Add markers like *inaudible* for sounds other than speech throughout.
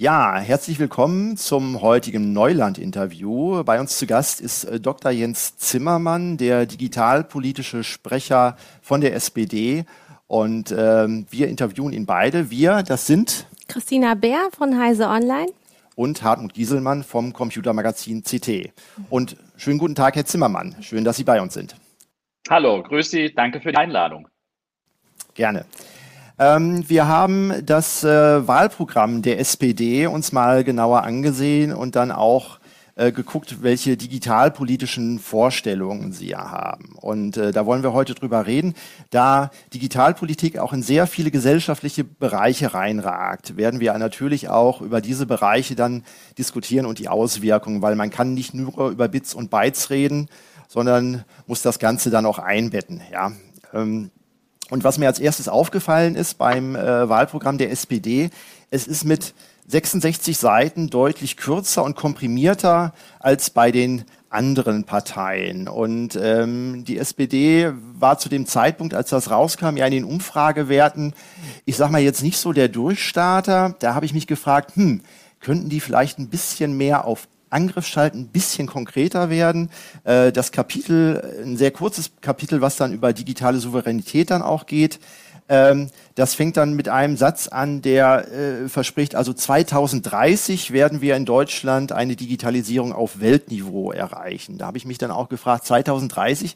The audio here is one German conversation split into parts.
Ja, herzlich willkommen zum heutigen Neuland-Interview. Bei uns zu Gast ist äh, Dr. Jens Zimmermann, der digitalpolitische Sprecher von der SPD. Und ähm, wir interviewen ihn beide. Wir, das sind Christina Bär von Heise Online und Hartmut Gieselmann vom Computermagazin CT. Und schönen guten Tag, Herr Zimmermann. Schön, dass Sie bei uns sind. Hallo, grüß Sie. Danke für die Einladung. Gerne. Ähm, wir haben das äh, Wahlprogramm der SPD uns mal genauer angesehen und dann auch äh, geguckt, welche digitalpolitischen Vorstellungen Sie ja haben. Und äh, da wollen wir heute drüber reden. Da Digitalpolitik auch in sehr viele gesellschaftliche Bereiche reinragt, werden wir natürlich auch über diese Bereiche dann diskutieren und die Auswirkungen, weil man kann nicht nur über Bits und Bytes reden, sondern muss das Ganze dann auch einbetten. Ja. Ähm, und was mir als erstes aufgefallen ist beim äh, Wahlprogramm der SPD, es ist mit 66 Seiten deutlich kürzer und komprimierter als bei den anderen Parteien. Und ähm, die SPD war zu dem Zeitpunkt, als das rauskam, ja in den Umfragewerten, ich sag mal jetzt nicht so der Durchstarter. Da habe ich mich gefragt, hm, könnten die vielleicht ein bisschen mehr auf Angriffsschalten ein bisschen konkreter werden. Äh, das Kapitel, ein sehr kurzes Kapitel, was dann über digitale Souveränität dann auch geht. Ähm, das fängt dann mit einem Satz an, der äh, verspricht, also 2030 werden wir in Deutschland eine Digitalisierung auf Weltniveau erreichen. Da habe ich mich dann auch gefragt, 2030,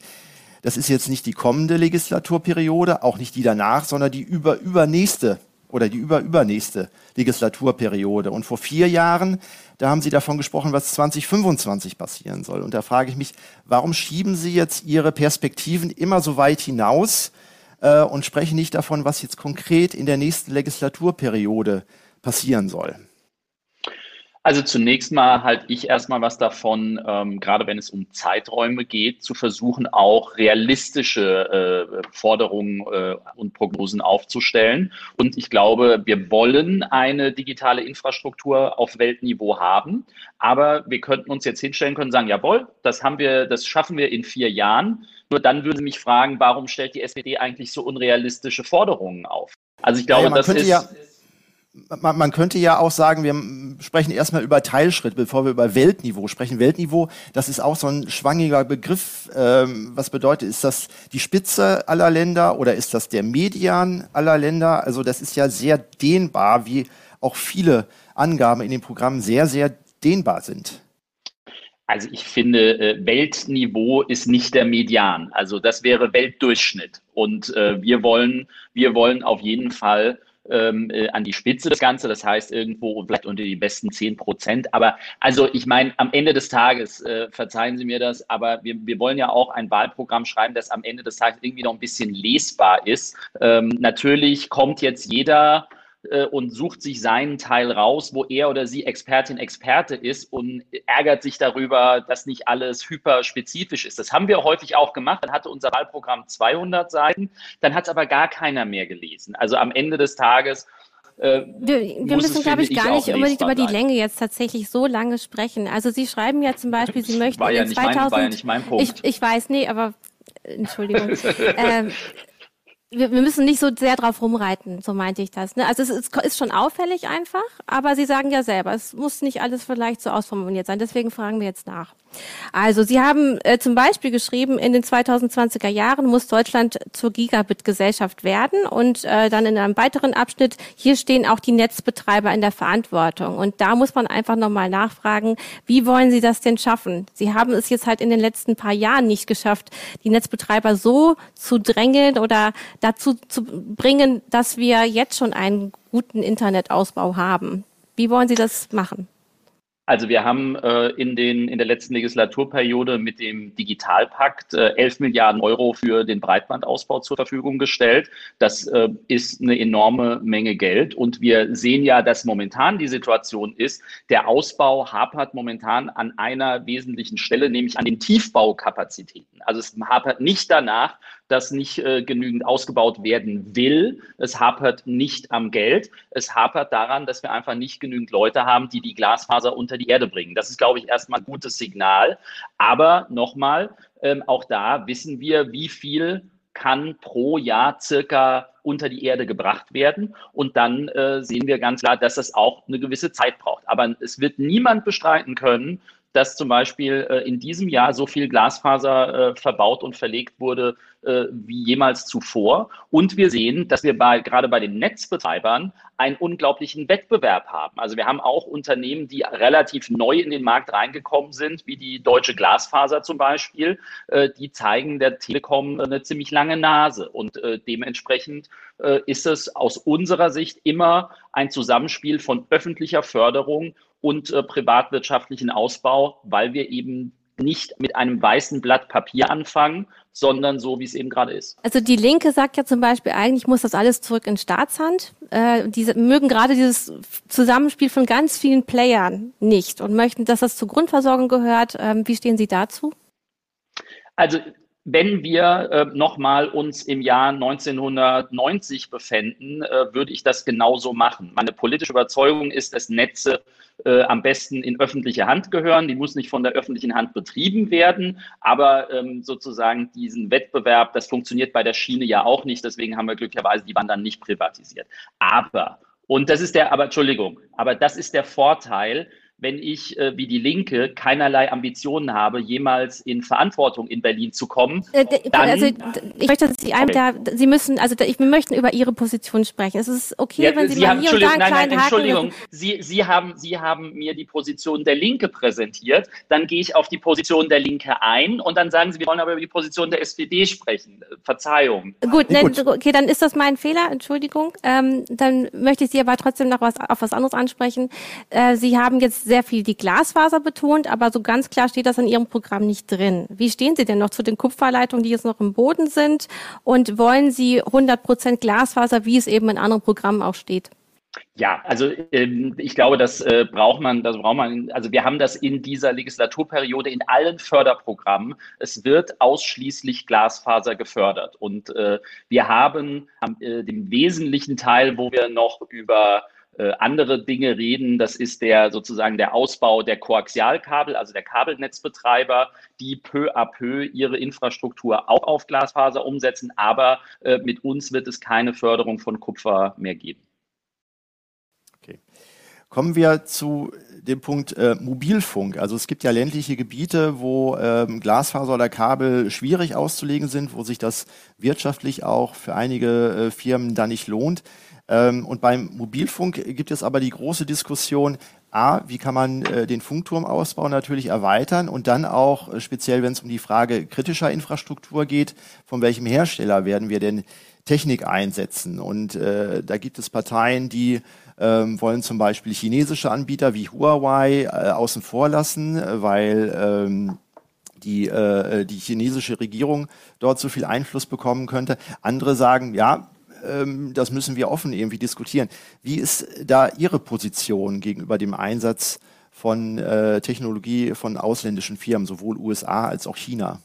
das ist jetzt nicht die kommende Legislaturperiode, auch nicht die danach, sondern die über, übernächste oder die überübernächste Legislaturperiode. Und vor vier Jahren, da haben Sie davon gesprochen, was 2025 passieren soll. Und da frage ich mich, warum schieben Sie jetzt Ihre Perspektiven immer so weit hinaus äh, und sprechen nicht davon, was jetzt konkret in der nächsten Legislaturperiode passieren soll? Also zunächst mal halte ich erstmal was davon, ähm, gerade wenn es um Zeiträume geht, zu versuchen, auch realistische äh, Forderungen äh, und Prognosen aufzustellen. Und ich glaube, wir wollen eine digitale Infrastruktur auf Weltniveau haben, aber wir könnten uns jetzt hinstellen können und sagen, jawohl, das haben wir, das schaffen wir in vier Jahren. Nur dann würde mich fragen, warum stellt die SPD eigentlich so unrealistische Forderungen auf? Also ich glaube, ja, das ist ja man, man könnte ja auch sagen, wir sprechen erstmal über Teilschritt, bevor wir über Weltniveau sprechen. Weltniveau, das ist auch so ein schwangiger Begriff. Ähm, was bedeutet, ist das die Spitze aller Länder oder ist das der Median aller Länder? Also das ist ja sehr dehnbar, wie auch viele Angaben in dem Programm sehr, sehr dehnbar sind. Also ich finde, äh, Weltniveau ist nicht der Median. Also das wäre Weltdurchschnitt. Und äh, wir wollen, wir wollen auf jeden Fall ähm, äh, an die Spitze das Ganze, das heißt irgendwo vielleicht unter die besten 10 Prozent. Aber also ich meine, am Ende des Tages, äh, verzeihen Sie mir das, aber wir, wir wollen ja auch ein Wahlprogramm schreiben, das am Ende des Tages irgendwie noch ein bisschen lesbar ist. Ähm, natürlich kommt jetzt jeder äh, und sucht sich seinen Teil raus, wo er oder sie Expertin, Experte ist und ärgert sich darüber, dass nicht alles hyperspezifisch ist. Das haben wir häufig auch gemacht. Dann hatte unser Wahlprogramm 200 Seiten, dann hat es aber gar keiner mehr gelesen. Also am Ende des Tages äh, wir, wir müssen, glaube ich, gar nicht unbedingt über die Länge jetzt tatsächlich so lange sprechen. Also Sie schreiben ja zum Beispiel, Sie *laughs* möchten war ja in 2000, mein, war ja nicht mein Punkt. Ich, ich weiß, nee, aber Entschuldigung. *laughs* ähm, wir, wir müssen nicht so sehr drauf rumreiten, so meinte ich das. Ne? Also es ist, ist schon auffällig einfach, aber Sie sagen ja selber, es muss nicht alles vielleicht so ausformuliert sein. Deswegen fragen wir jetzt nach. Also Sie haben äh, zum Beispiel geschrieben, in den 2020er Jahren muss Deutschland zur Gigabit-Gesellschaft werden und äh, dann in einem weiteren Abschnitt, hier stehen auch die Netzbetreiber in der Verantwortung. Und da muss man einfach nochmal nachfragen, wie wollen Sie das denn schaffen? Sie haben es jetzt halt in den letzten paar Jahren nicht geschafft, die Netzbetreiber so zu drängeln oder dazu zu bringen, dass wir jetzt schon einen guten Internetausbau haben. Wie wollen Sie das machen? Also wir haben äh, in, den, in der letzten Legislaturperiode mit dem Digitalpakt äh, 11 Milliarden Euro für den Breitbandausbau zur Verfügung gestellt. Das äh, ist eine enorme Menge Geld. Und wir sehen ja, dass momentan die Situation ist, der Ausbau hapert momentan an einer wesentlichen Stelle, nämlich an den Tiefbaukapazitäten. Also es hapert nicht danach, dass nicht äh, genügend ausgebaut werden will. Es hapert nicht am Geld. Es hapert daran, dass wir einfach nicht genügend Leute haben, die die Glasfaser unter die Erde bringen. Das ist, glaube ich, erstmal ein gutes Signal. Aber nochmal, ähm, auch da wissen wir, wie viel kann pro Jahr circa unter die Erde gebracht werden. Und dann äh, sehen wir ganz klar, dass das auch eine gewisse Zeit braucht. Aber es wird niemand bestreiten können, dass zum Beispiel äh, in diesem Jahr so viel Glasfaser äh, verbaut und verlegt wurde äh, wie jemals zuvor. Und wir sehen, dass wir bei, gerade bei den Netzbetreibern einen unglaublichen Wettbewerb haben. Also wir haben auch Unternehmen, die relativ neu in den Markt reingekommen sind, wie die Deutsche Glasfaser zum Beispiel. Äh, die zeigen der Telekom eine ziemlich lange Nase. Und äh, dementsprechend äh, ist es aus unserer Sicht immer ein Zusammenspiel von öffentlicher Förderung und äh, privatwirtschaftlichen Ausbau, weil wir eben nicht mit einem weißen Blatt Papier anfangen, sondern so, wie es eben gerade ist. Also die Linke sagt ja zum Beispiel, eigentlich muss das alles zurück in Staatshand. Äh, diese mögen gerade dieses Zusammenspiel von ganz vielen Playern nicht und möchten, dass das zur Grundversorgung gehört. Ähm, wie stehen Sie dazu? Also wenn wir äh, nochmal uns im Jahr 1990 befänden, äh, würde ich das genauso machen. Meine politische Überzeugung ist, dass Netze äh, am besten in öffentliche Hand gehören. Die muss nicht von der öffentlichen Hand betrieben werden, aber ähm, sozusagen diesen Wettbewerb, das funktioniert bei der Schiene ja auch nicht. Deswegen haben wir glücklicherweise die Bahn nicht privatisiert. Aber und das ist der, aber Entschuldigung, aber das ist der Vorteil, wenn ich äh, wie die Linke keinerlei Ambitionen habe, jemals in Verantwortung in Berlin zu kommen. Äh, dann, also ich möchte, dass Sie einem da, Sie müssen, also ich, wir möchten über Ihre Position sprechen. Es ist okay, ja, wenn Sie, Sie mal haben, hier und da einen nein, kleinen nein, Entschuldigung, Sie, Sie haben, Sie haben mir die Position der Linke präsentiert. Dann gehe ich auf die Position der Linke ein und dann sagen Sie, wir wollen aber über die Position der SPD sprechen. Verzeihung. Gut, ne, okay, dann ist das mein Fehler. Entschuldigung. Ähm, dann möchte ich Sie aber trotzdem noch was auf was anderes ansprechen. Äh, Sie haben jetzt sehr viel die Glasfaser betont, aber so ganz klar steht das in Ihrem Programm nicht drin. Wie stehen Sie denn noch zu den Kupferleitungen, die jetzt noch im Boden sind? Und wollen Sie 100 Prozent Glasfaser, wie es eben in anderen Programmen auch steht? Ja, also ähm, ich glaube, das äh, braucht man, das braucht man, also wir haben das in dieser Legislaturperiode in allen Förderprogrammen. Es wird ausschließlich Glasfaser gefördert. Und äh, wir haben äh, den wesentlichen Teil, wo wir noch über äh, andere Dinge reden. Das ist der sozusagen der Ausbau der Koaxialkabel, also der Kabelnetzbetreiber, die peu à peu ihre Infrastruktur auch auf Glasfaser umsetzen. Aber äh, mit uns wird es keine Förderung von Kupfer mehr geben. Okay. Kommen wir zu dem Punkt äh, Mobilfunk. Also es gibt ja ländliche Gebiete, wo ähm, Glasfaser oder Kabel schwierig auszulegen sind, wo sich das wirtschaftlich auch für einige äh, Firmen da nicht lohnt. Ähm, und beim Mobilfunk gibt es aber die große Diskussion, A, wie kann man äh, den Funkturmausbau natürlich erweitern und dann auch, äh, speziell wenn es um die Frage kritischer Infrastruktur geht, von welchem Hersteller werden wir denn Technik einsetzen? Und äh, da gibt es Parteien, die ähm, wollen zum Beispiel chinesische Anbieter wie Huawei äh, außen vor lassen, weil ähm, die, äh, die chinesische Regierung dort so viel Einfluss bekommen könnte. Andere sagen, ja, das müssen wir offen irgendwie diskutieren. Wie ist da Ihre Position gegenüber dem Einsatz von äh, Technologie von ausländischen Firmen, sowohl USA als auch China?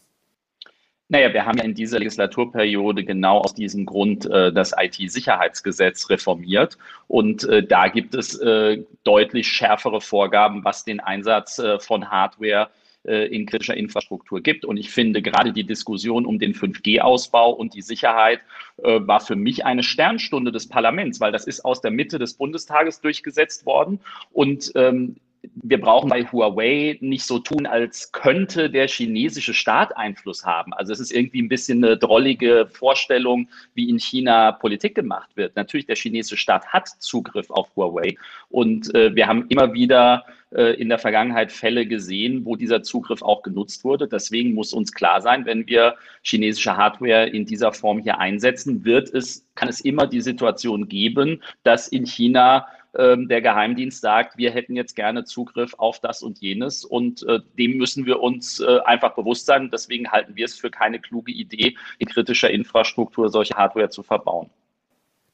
Naja, wir haben ja in dieser Legislaturperiode genau aus diesem Grund äh, das IT-Sicherheitsgesetz reformiert. Und äh, da gibt es äh, deutlich schärfere Vorgaben, was den Einsatz äh, von Hardware in kritischer Infrastruktur gibt. Und ich finde, gerade die Diskussion um den 5G-Ausbau und die Sicherheit äh, war für mich eine Sternstunde des Parlaments, weil das ist aus der Mitte des Bundestages durchgesetzt worden. Und ähm, wir brauchen bei Huawei nicht so tun, als könnte der chinesische Staat Einfluss haben. Also es ist irgendwie ein bisschen eine drollige Vorstellung, wie in China Politik gemacht wird. Natürlich, der chinesische Staat hat Zugriff auf Huawei und äh, wir haben immer wieder äh, in der Vergangenheit Fälle gesehen, wo dieser Zugriff auch genutzt wurde. Deswegen muss uns klar sein, wenn wir chinesische Hardware in dieser Form hier einsetzen, wird es, kann es immer die Situation geben, dass in China der Geheimdienst sagt, wir hätten jetzt gerne Zugriff auf das und jenes und äh, dem müssen wir uns äh, einfach bewusst sein. Deswegen halten wir es für keine kluge Idee, in kritischer Infrastruktur solche Hardware zu verbauen.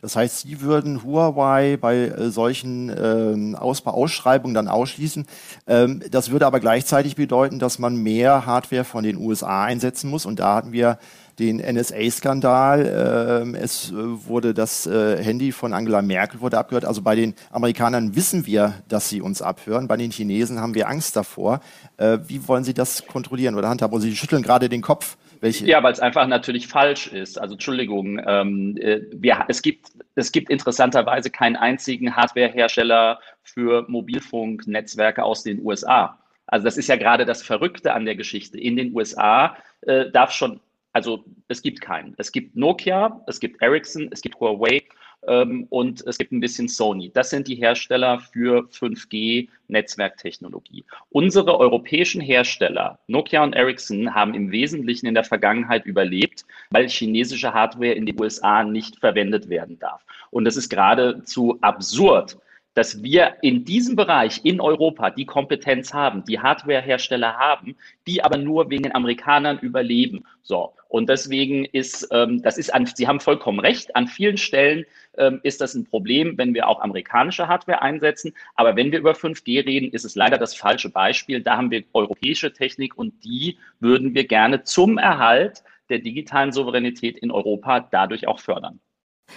Das heißt, Sie würden Huawei bei äh, solchen ähm, Ausbau-Ausschreibungen dann ausschließen. Ähm, das würde aber gleichzeitig bedeuten, dass man mehr Hardware von den USA einsetzen muss. Und da hatten wir den NSA-Skandal. Ähm, es äh, wurde das äh, Handy von Angela Merkel wurde abgehört. Also bei den Amerikanern wissen wir, dass sie uns abhören. Bei den Chinesen haben wir Angst davor. Äh, wie wollen Sie das kontrollieren oder handhaben? Sie schütteln gerade den Kopf. Welche? Ja, weil es einfach natürlich falsch ist. Also Entschuldigung, ähm, äh, wir, es, gibt, es gibt interessanterweise keinen einzigen Hardwarehersteller für Mobilfunknetzwerke aus den USA. Also das ist ja gerade das Verrückte an der Geschichte. In den USA äh, darf schon, also es gibt keinen. Es gibt Nokia, es gibt Ericsson, es gibt Huawei ähm, und es gibt ein bisschen Sony. Das sind die Hersteller für 5G-Netzwerktechnologie. Unsere europäischen Hersteller, Nokia und Ericsson, haben im Wesentlichen in der Vergangenheit überlebt, weil chinesische Hardware in den USA nicht verwendet werden darf. Und das ist geradezu absurd, dass wir in diesem Bereich in Europa die Kompetenz haben, die Hardwarehersteller haben, die aber nur wegen den Amerikanern überleben. So. Und deswegen ist, ähm, das ist an, Sie haben vollkommen recht, an vielen Stellen ähm, ist das ein Problem, wenn wir auch amerikanische Hardware einsetzen. Aber wenn wir über 5G reden, ist es leider das falsche Beispiel. Da haben wir europäische Technik und die würden wir gerne zum Erhalt der digitalen Souveränität in Europa dadurch auch fördern.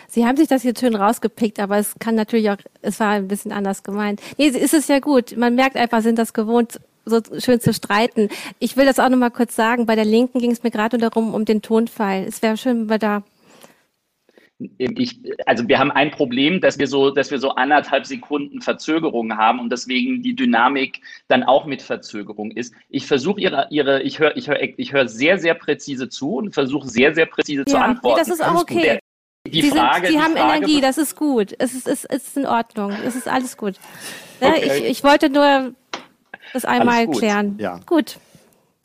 Sie haben sich das jetzt schön rausgepickt, aber es kann natürlich auch, es war ein bisschen anders gemeint. Nee, ist es ja gut. Man merkt einfach, sind das gewohnt, so schön zu streiten. Ich will das auch nochmal kurz sagen. Bei der Linken ging es mir gerade darum, um den Tonfall. Es wäre schön, wenn wir da ich, also wir haben ein Problem, dass wir so, dass wir so anderthalb Sekunden Verzögerung haben und deswegen die Dynamik dann auch mit Verzögerung ist. Ich versuche ihre, ihre, ich höre, ich höre, ich höre sehr, sehr präzise zu und versuche sehr, sehr präzise ja, zu antworten. Nee, das ist auch okay die Sie, Frage, sind, Sie haben Frage, Energie, das ist gut. Es ist, es ist in Ordnung. Es ist alles gut. Ne, okay. Ich, ich wollte nur das einmal klären. Ja. Gut.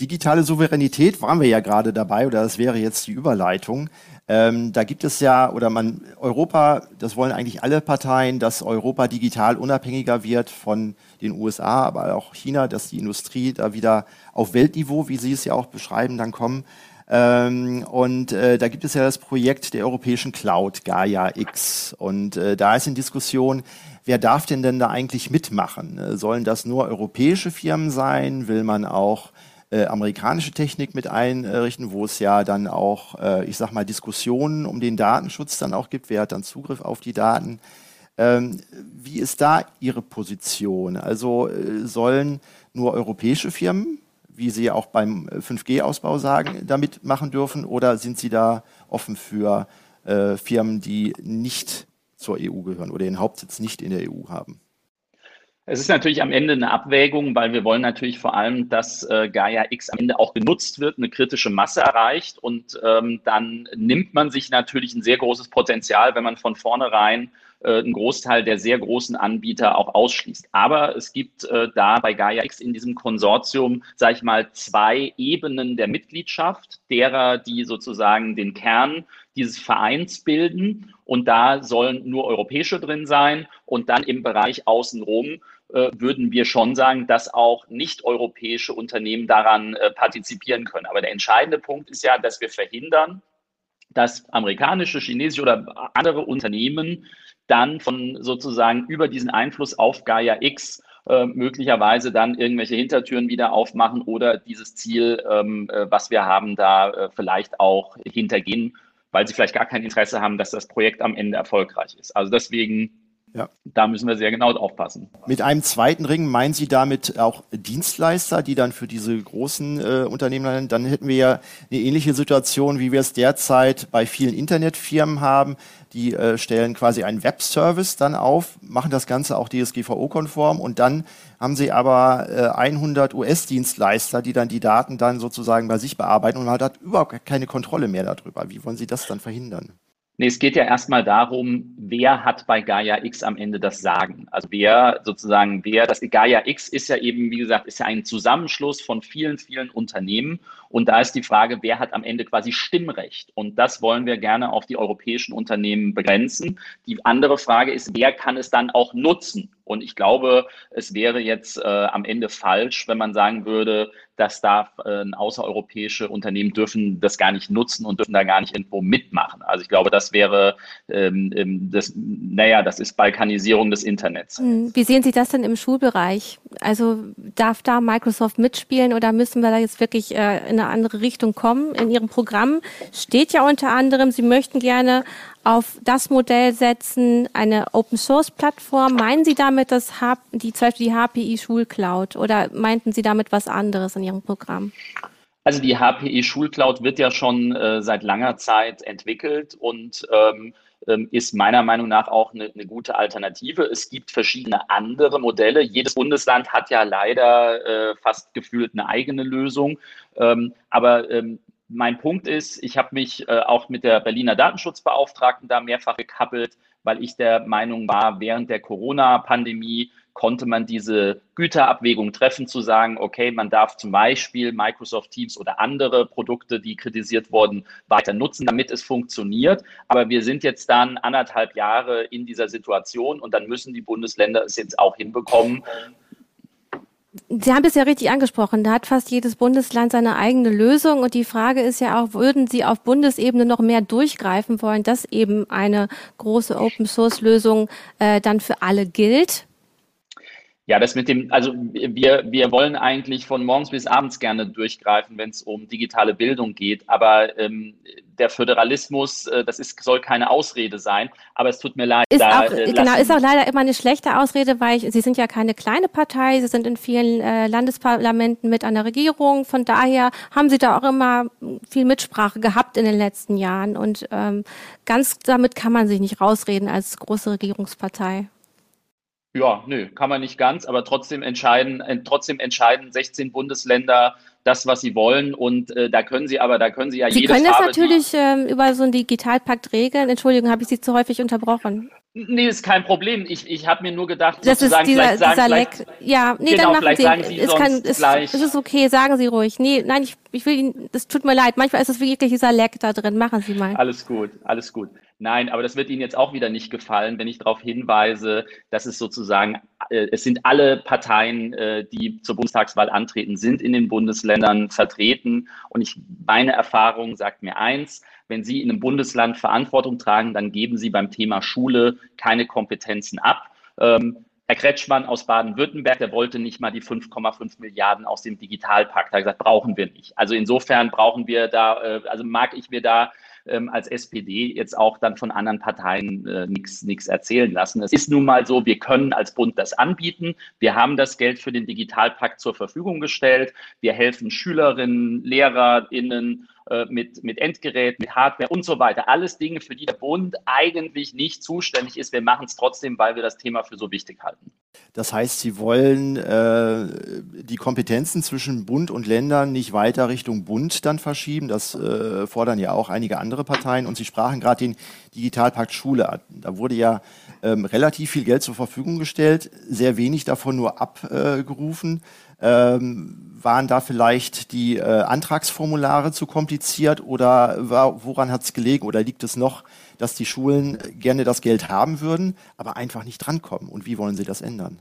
Digitale Souveränität waren wir ja gerade dabei, oder das wäre jetzt die Überleitung. Ähm, da gibt es ja, oder man, Europa, das wollen eigentlich alle Parteien, dass Europa digital unabhängiger wird von den USA, aber auch China, dass die Industrie da wieder auf Weltniveau, wie Sie es ja auch beschreiben, dann kommen. Ähm, und äh, da gibt es ja das Projekt der europäischen Cloud, Gaia X. Und äh, da ist in Diskussion, wer darf denn denn da eigentlich mitmachen? Äh, sollen das nur europäische Firmen sein? Will man auch äh, amerikanische Technik mit einrichten, wo es ja dann auch, äh, ich sag mal, Diskussionen um den Datenschutz dann auch gibt? Wer hat dann Zugriff auf die Daten? Ähm, wie ist da Ihre Position? Also äh, sollen nur europäische Firmen wie Sie auch beim 5G-Ausbau äh, sagen, damit machen dürfen? Oder sind Sie da offen für äh, Firmen, die nicht zur EU gehören oder den Hauptsitz nicht in der EU haben? Es ist natürlich am Ende eine Abwägung, weil wir wollen natürlich vor allem, dass äh, Gaia X am Ende auch genutzt wird, eine kritische Masse erreicht und ähm, dann nimmt man sich natürlich ein sehr großes Potenzial, wenn man von vornherein äh, einen Großteil der sehr großen Anbieter auch ausschließt. Aber es gibt äh, da bei Gaia X in diesem Konsortium, sage ich mal, zwei Ebenen der Mitgliedschaft, derer, die sozusagen den Kern dieses Vereins bilden. Und da sollen nur europäische drin sein. Und dann im Bereich außenrum äh, würden wir schon sagen, dass auch nicht-europäische Unternehmen daran äh, partizipieren können. Aber der entscheidende Punkt ist ja, dass wir verhindern, dass amerikanische, chinesische oder andere Unternehmen dann von sozusagen über diesen Einfluss auf Gaia X äh, möglicherweise dann irgendwelche Hintertüren wieder aufmachen oder dieses Ziel, ähm, äh, was wir haben, da äh, vielleicht auch hintergehen, weil sie vielleicht gar kein Interesse haben, dass das Projekt am Ende erfolgreich ist. Also deswegen ja. Da müssen wir sehr genau aufpassen. Mit einem zweiten Ring meinen Sie damit auch Dienstleister, die dann für diese großen äh, Unternehmen, dann hätten wir ja eine ähnliche Situation, wie wir es derzeit bei vielen Internetfirmen haben. Die äh, stellen quasi einen Webservice dann auf, machen das Ganze auch DSGVO-konform und dann haben sie aber äh, 100 US-Dienstleister, die dann die Daten dann sozusagen bei sich bearbeiten und man hat überhaupt keine Kontrolle mehr darüber. Wie wollen Sie das dann verhindern? Nee, es geht ja erstmal darum, wer hat bei Gaia X am Ende das Sagen? Also wer sozusagen, wer, das Gaia X ist ja eben, wie gesagt, ist ja ein Zusammenschluss von vielen, vielen Unternehmen. Und da ist die Frage, wer hat am Ende quasi Stimmrecht? Und das wollen wir gerne auf die europäischen Unternehmen begrenzen. Die andere Frage ist, wer kann es dann auch nutzen? Und ich glaube, es wäre jetzt äh, am Ende falsch, wenn man sagen würde, dass da äh, außereuropäische Unternehmen dürfen das gar nicht nutzen und dürfen da gar nicht irgendwo mitmachen. Also ich glaube, das wäre, ähm, ähm das, naja, das ist Balkanisierung des Internets. Hm, wie sehen Sie das denn im Schulbereich? Also darf da Microsoft mitspielen oder müssen wir da jetzt wirklich äh, in eine andere Richtung kommen? In Ihrem Programm steht ja unter anderem, Sie möchten gerne auf das Modell setzen, eine Open Source Plattform. Meinen Sie damit das die, zum Beispiel die HPI Schulcloud oder meinten Sie damit was anderes in Ihrem Programm? Also die HPE Schulcloud wird ja schon äh, seit langer Zeit entwickelt und ähm, ist meiner Meinung nach auch eine, eine, gute Alternative. Es gibt verschiedene andere Modelle. Jedes Bundesland hat ja leider äh, fast gefühlt eine eigene Lösung. Ähm, aber ähm, mein Punkt ist, ich habe mich äh, auch mit der Berliner Datenschutzbeauftragten da mehrfach gekappelt, weil ich der Meinung war, während der Corona-Pandemie konnte man diese Güterabwägung treffen, zu sagen, okay, man darf zum Beispiel Microsoft Teams oder andere Produkte, die kritisiert wurden, weiter nutzen, damit es funktioniert. Aber wir sind jetzt dann anderthalb Jahre in dieser Situation und dann müssen die Bundesländer es jetzt auch hinbekommen, Sie haben es ja richtig angesprochen. Da hat fast jedes Bundesland seine eigene Lösung. Und die Frage ist ja auch, würden Sie auf Bundesebene noch mehr durchgreifen wollen, dass eben eine große Open-Source-Lösung äh, dann für alle gilt? Ja, das mit dem, also wir, wir wollen eigentlich von morgens bis abends gerne durchgreifen, wenn es um digitale Bildung geht. Aber ähm, der Föderalismus, äh, das ist, soll keine Ausrede sein. Aber es tut mir leid. Ist da, auch, äh, genau, ist auch leider immer eine schlechte Ausrede, weil ich, Sie sind ja keine kleine Partei. Sie sind in vielen äh, Landesparlamenten mit an der Regierung. Von daher haben Sie da auch immer viel Mitsprache gehabt in den letzten Jahren. Und ähm, ganz damit kann man sich nicht rausreden als große Regierungspartei. Ja, nö, kann man nicht ganz, aber trotzdem entscheiden, äh, trotzdem entscheiden 16 Bundesländer das, was sie wollen. Und äh, da können sie aber, da können sie ja Sie jede können Farbe, das natürlich ähm, über so einen Digitalpakt regeln. Entschuldigung, habe ich Sie zu häufig unterbrochen. Nee, ist kein Problem. Ich, ich habe mir nur gedacht, das ist dieser, vielleicht sagen, dieser Leck. Ja, nee, genau, dann machen Sie. Sagen sie es, kann, es, es ist okay, sagen Sie ruhig. Nee, nein, ich, ich will Ihnen, es tut mir leid. Manchmal ist es wirklich dieser Leck da drin. Machen Sie mal. Alles gut, alles gut. Nein, aber das wird Ihnen jetzt auch wieder nicht gefallen, wenn ich darauf hinweise, dass es sozusagen, äh, es sind alle Parteien, äh, die zur Bundestagswahl antreten, sind in den Bundesländern vertreten. Und ich, meine Erfahrung sagt mir eins, wenn Sie in einem Bundesland Verantwortung tragen, dann geben Sie beim Thema Schule keine Kompetenzen ab. Ähm, Herr Kretschmann aus Baden-Württemberg, der wollte nicht mal die 5,5 Milliarden aus dem Digitalpakt. Er hat gesagt, brauchen wir nicht. Also insofern brauchen wir da, äh, also mag ich mir da ähm, als SPD jetzt auch dann von anderen Parteien äh, nichts erzählen lassen. Es ist nun mal so, wir können als Bund das anbieten. Wir haben das Geld für den Digitalpakt zur Verfügung gestellt. Wir helfen Schülerinnen, LehrerInnen mit, mit Endgerät, mit Hardware und so weiter. Alles Dinge, für die der Bund eigentlich nicht zuständig ist. Wir machen es trotzdem, weil wir das Thema für so wichtig halten. Das heißt, Sie wollen äh, die Kompetenzen zwischen Bund und Ländern nicht weiter Richtung Bund dann verschieben. Das äh, fordern ja auch einige andere Parteien. Und Sie sprachen gerade den Digitalpakt Schule an. Da wurde ja ähm, relativ viel Geld zur Verfügung gestellt, sehr wenig davon nur abgerufen. Ähm, waren da vielleicht die äh, Antragsformulare zu kompliziert oder war, woran hat es gelegen oder liegt es noch, dass die Schulen gerne das Geld haben würden, aber einfach nicht drankommen? Und wie wollen Sie das ändern?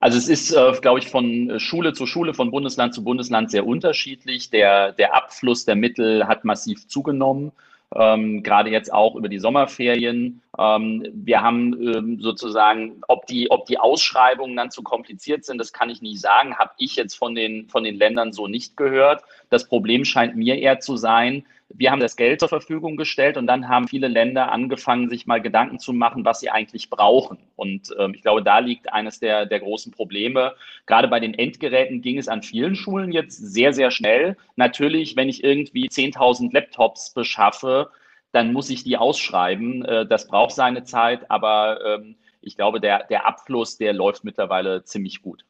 Also es ist, äh, glaube ich, von Schule zu Schule, von Bundesland zu Bundesland sehr unterschiedlich. Der, der Abfluss der Mittel hat massiv zugenommen ähm, gerade jetzt auch über die Sommerferien. Ähm, wir haben ähm, sozusagen, ob die, ob die Ausschreibungen dann zu kompliziert sind, das kann ich nicht sagen, habe ich jetzt von den, von den Ländern so nicht gehört. Das Problem scheint mir eher zu sein, wir haben das Geld zur Verfügung gestellt und dann haben viele Länder angefangen, sich mal Gedanken zu machen, was sie eigentlich brauchen. Und ähm, ich glaube, da liegt eines der, der großen Probleme. Gerade bei den Endgeräten ging es an vielen Schulen jetzt sehr, sehr schnell. Natürlich, wenn ich irgendwie 10.000 Laptops beschaffe, dann muss ich die ausschreiben. Äh, das braucht seine Zeit, aber ähm, ich glaube, der, der Abfluss, der läuft mittlerweile ziemlich gut.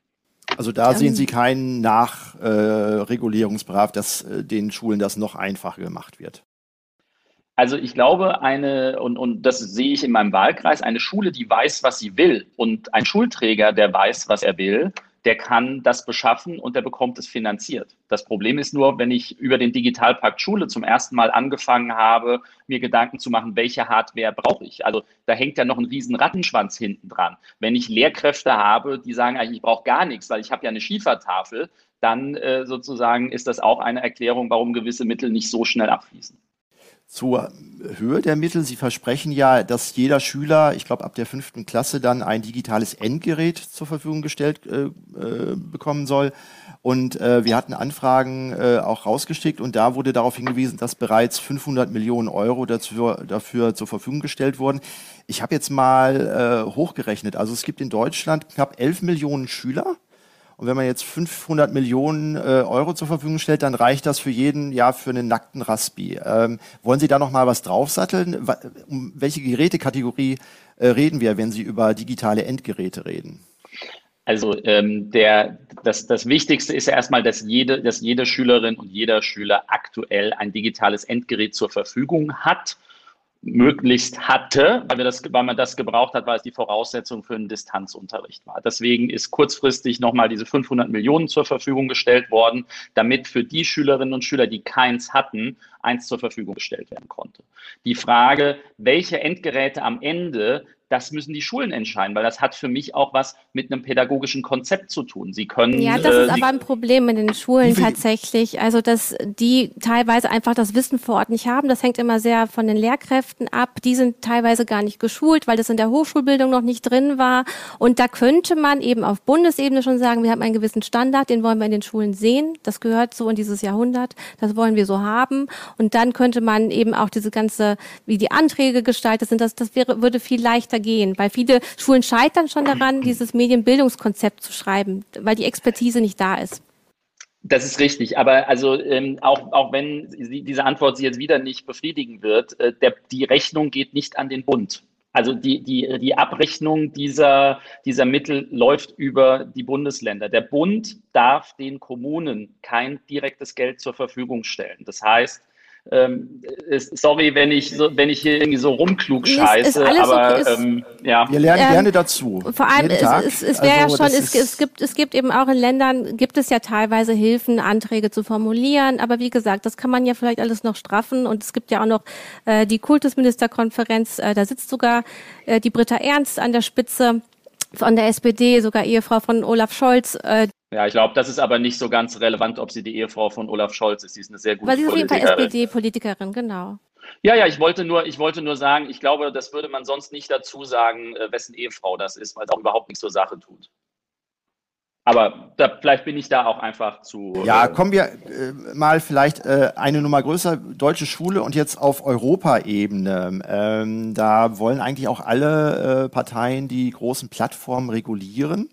Also da sehen Sie keinen Nachregulierungsbedarf, äh, dass äh, den Schulen das noch einfacher gemacht wird. Also ich glaube, eine, und, und das sehe ich in meinem Wahlkreis, eine Schule, die weiß, was sie will und ein Schulträger, der weiß, was er will, der kann das beschaffen und der bekommt es finanziert. Das Problem ist nur, wenn ich über den Digitalpakt Schule zum ersten Mal angefangen habe, mir Gedanken zu machen, welche Hardware brauche ich. Also da hängt ja noch ein riesen Rattenschwanz hinten dran. Wenn ich Lehrkräfte habe, die sagen, eigentlich ich brauche gar nichts, weil ich habe ja eine Schiefertafel, dann äh, sozusagen ist das auch eine Erklärung, warum gewisse Mittel nicht so schnell abfließen zur Höhe der Mittel. Sie versprechen ja, dass jeder Schüler, ich glaube ab der fünften Klasse, dann ein digitales Endgerät zur Verfügung gestellt äh, äh, bekommen soll. Und äh, wir hatten Anfragen äh, auch rausgeschickt und da wurde darauf hingewiesen, dass bereits 500 Millionen Euro dafür, dafür zur Verfügung gestellt wurden. Ich habe jetzt mal äh, hochgerechnet. Also es gibt in Deutschland knapp 11 Millionen Schüler Und wenn man jetzt 500 Millionen äh, Euro zur Verfügung stellt, dann reicht das für jeden Jahr für einen nackten Raspi. Ähm, wollen Sie da noch mal was draufsatteln? Um welche Gerätekategorie äh, reden wir, wenn Sie über digitale Endgeräte reden? Also ähm, der, das, das Wichtigste ist ja erstmal, dass jede, dass jede Schülerin und jeder Schüler aktuell ein digitales Endgerät zur Verfügung hat möglichst hatte, weil, wir das, weil man das gebraucht hat, weil es die Voraussetzung für einen Distanzunterricht war. Deswegen ist kurzfristig nochmal diese 500 Millionen zur Verfügung gestellt worden, damit für die Schülerinnen und Schüler, die keins hatten, eins zur Verfügung gestellt werden konnte. Die Frage, welche Endgeräte am Ende das müssen die Schulen entscheiden, weil das hat für mich auch was mit einem pädagogischen Konzept zu tun. Sie können. Ja, das äh, ist aber ein Problem in den Schulen tatsächlich. Also, dass die teilweise einfach das Wissen vor Ort nicht haben. Das hängt immer sehr von den Lehrkräften ab. Die sind teilweise gar nicht geschult, weil das in der Hochschulbildung noch nicht drin war. Und da könnte man eben auf Bundesebene schon sagen, wir haben einen gewissen Standard, den wollen wir in den Schulen sehen. Das gehört so in dieses Jahrhundert. Das wollen wir so haben. Und dann könnte man eben auch diese ganze, wie die Anträge gestaltet sind, das, das wäre, würde viel leichter gehen, weil viele Schulen scheitern schon daran, *clears throat* dieses Medienbildungskonzept zu schreiben, weil die Expertise nicht da ist. Das ist richtig, aber also ähm, auch, auch wenn Sie, diese Antwort Sie jetzt wieder nicht befriedigen wird, äh, der, die Rechnung geht nicht an den Bund. Also die, die, die Abrechnung dieser, dieser Mittel läuft über die Bundesländer. Der Bund darf den Kommunen kein direktes Geld zur Verfügung stellen. Das heißt, ähm, ist, sorry, wenn ich so, wenn ich hier irgendwie so rumklug scheiße, aber okay, ähm, ja. Wir lernen ähm, gerne dazu. Vor allem, es, es, es wäre also, ja schon, es, es, gibt, es gibt eben auch in Ländern, gibt es ja teilweise Hilfen, Anträge zu formulieren, aber wie gesagt, das kann man ja vielleicht alles noch straffen. Und es gibt ja auch noch äh, die Kultusministerkonferenz, äh, da sitzt sogar äh, die Britta Ernst an der Spitze von der SPD, sogar Ehefrau von Olaf Scholz, äh, ja, ich glaube, das ist aber nicht so ganz relevant, ob sie die Ehefrau von Olaf Scholz ist. Sie ist eine sehr gute Weil sie ist auf jeden Fall SPD-Politikerin, genau. Ja, ja, ich wollte nur, ich wollte nur sagen, ich glaube, das würde man sonst nicht dazu sagen, äh, wessen Ehefrau das ist, weil es auch überhaupt nichts zur Sache tut. Aber da, vielleicht bin ich da auch einfach zu. Ja, äh, kommen wir äh, mal vielleicht äh, eine Nummer größer, deutsche Schule und jetzt auf Europaebene. Ähm, da wollen eigentlich auch alle äh, Parteien die großen Plattformen regulieren.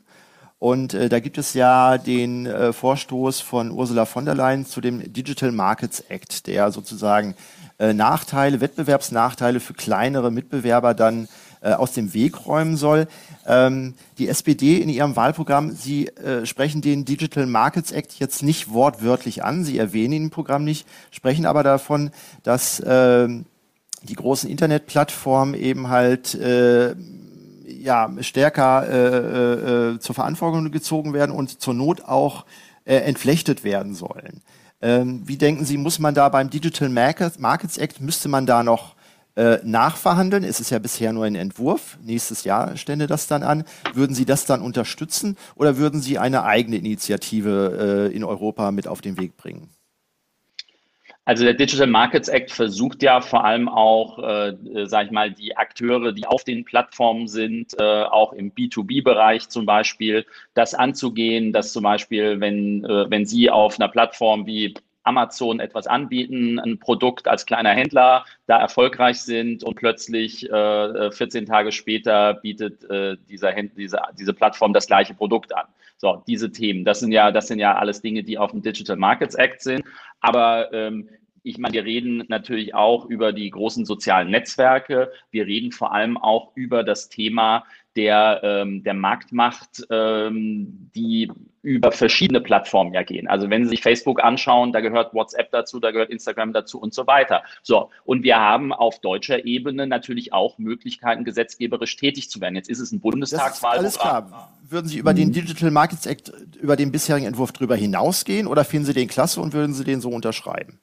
Und äh, da gibt es ja den äh, Vorstoß von Ursula von der Leyen zu dem Digital Markets Act, der sozusagen äh, Nachteile, Wettbewerbsnachteile für kleinere Mitbewerber dann äh, aus dem Weg räumen soll. Ähm, die SPD in ihrem Wahlprogramm, sie äh, sprechen den Digital Markets Act jetzt nicht wortwörtlich an, sie erwähnen ihn im Programm nicht, sprechen aber davon, dass äh, die großen Internetplattformen eben halt äh, ja, stärker äh, äh, äh, zur Verantwortung gezogen werden und zur Not auch äh, entflechtet werden sollen. Ähm, wie denken Sie, muss man da beim Digital Markets Act, müsste man da noch äh, nachverhandeln? Es ist ja bisher nur ein Entwurf. Nächstes Jahr stände das dann an. Würden Sie das dann unterstützen oder würden Sie eine eigene Initiative äh, in Europa mit auf den Weg bringen? Also der Digital Markets Act versucht ja vor allem auch, äh, äh sage ich mal, die Akteure, die auf den Plattformen sind, äh, auch im B2B-Bereich zum Beispiel, das anzugehen, dass zum Beispiel, wenn, äh, wenn Sie auf einer Plattform wie Amazon etwas anbieten, ein Produkt als kleiner Händler da erfolgreich sind und plötzlich äh, 14 Tage später bietet äh, dieser Händ diese, diese Plattform das gleiche Produkt an. So, diese Themen, das sind ja, das sind ja alles Dinge, die auf dem Digital Markets Act sind. Aber ähm, ich meine, wir reden natürlich auch über die großen sozialen Netzwerke. Wir reden vor allem auch über das Thema der, ähm, der Marktmacht, ähm, die über verschiedene Plattformen ja gehen. Also wenn Sie sich Facebook anschauen, da gehört WhatsApp dazu, da gehört Instagram dazu und so weiter. So, und wir haben auf deutscher Ebene natürlich auch Möglichkeiten, gesetzgeberisch tätig zu werden. Jetzt ist es ein Bundestagswahl. Würden Sie über den Digital Markets Act, über den bisherigen Entwurf drüber hinausgehen oder finden Sie den klasse und würden Sie den so unterschreiben?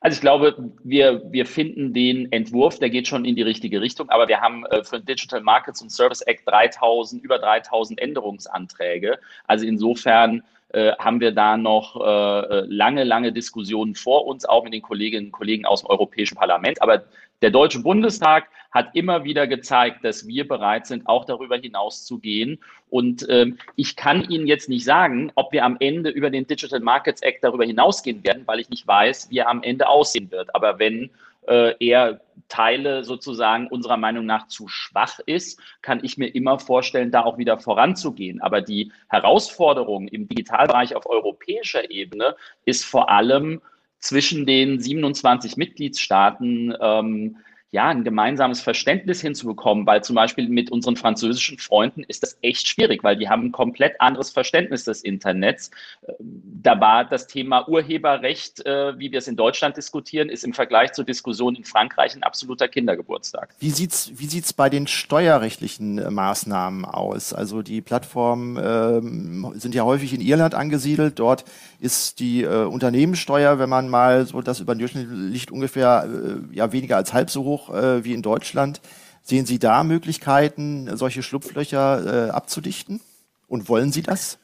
Also ich glaube, wir, wir finden den Entwurf, der geht schon in die richtige Richtung, aber wir haben äh, für den Digital Markets und Service Act 3000, über 3000 Änderungsanträge. Also insofern äh, haben wir da noch äh, lange, lange Diskussionen vor uns, auch mit den Kolleginnen und Kollegen aus dem Europäischen Parlament. Aber der Deutsche Bundestag hat immer wieder gezeigt, dass wir bereit sind, auch darüber hinaus zu gehen. Und ähm, ich kann Ihnen jetzt nicht sagen, ob wir am Ende über den Digital Markets Act darüber hinausgehen werden, weil ich nicht weiß, wie er am Ende aussehen wird. Aber wenn äh, eher Teile sozusagen unserer Meinung nach zu schwach ist, kann ich mir immer vorstellen, da auch wieder voranzugehen. Aber die Herausforderung im Digitalbereich auf europäischer Ebene ist vor allem zwischen den 27 Mitgliedstaaten ähm, ja, ein gemeinsames Verständnis hinzubekommen, weil zum Beispiel mit unseren französischen Freunden ist das echt schwierig, weil die haben ein komplett anderes Verständnis des Internets. Da war das Thema Urheberrecht, äh, wie wir es in Deutschland diskutieren, ist im Vergleich zur Diskussion in Frankreich ein absoluter Kindergeburtstag. Wie sieht's, wie sieht's bei den steuerrechtlichen äh, Maßnahmen aus? Also die Plattformen ähm, sind ja häufig in Irland angesiedelt. Dort ist die äh, Unternehmenssteuer, wenn man mal so das über den Durchschnitt liegt, ungefähr äh, ja weniger als halb so hoch hoch äh, wie in Deutschland. Sehen Sie da Möglichkeiten, solche Schlupflöcher äh, abzudichten? Und wollen Sie das?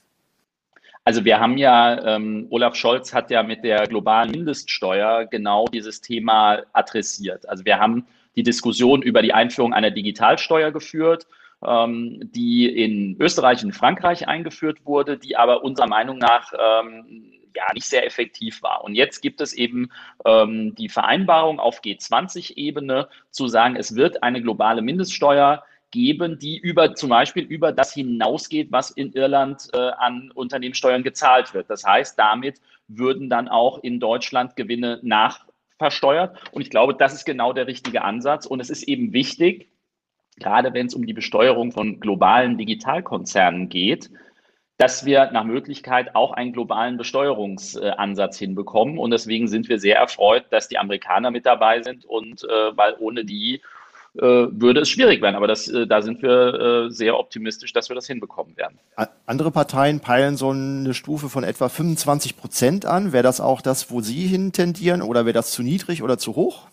Also wir haben ja, ähm, Olaf Scholz hat ja mit der globalen Mindeststeuer genau dieses Thema adressiert. Also wir haben die Diskussion über die Einführung einer Digitalsteuer geführt, ähm, die in Österreich und Frankreich eingeführt wurde, die aber unserer Meinung nach ähm, ja nicht sehr effektiv war. Und jetzt gibt es eben ähm, die Vereinbarung auf G20-Ebene zu sagen, es wird eine globale Mindeststeuer geben, die über zum Beispiel über das hinausgeht, was in Irland äh, an Unternehmenssteuern gezahlt wird. Das heißt, damit würden dann auch in Deutschland Gewinne nachversteuert. Und ich glaube, das ist genau der richtige Ansatz. Und es ist eben wichtig, gerade wenn es um die Besteuerung von globalen Digitalkonzernen geht, dass wir nach Möglichkeit auch einen globalen Besteuerungsansatz hinbekommen. Und deswegen sind wir sehr erfreut, dass die Amerikaner mit dabei sind und äh, weil ohne die äh, würde es schwierig werden. Aber das, äh, da sind wir äh, sehr optimistisch, dass wir das hinbekommen werden. Andere Parteien peilen so eine Stufe von etwa 25 Prozent an. Wäre das auch das, wo Sie hintendieren oder wäre das zu niedrig oder zu hoch?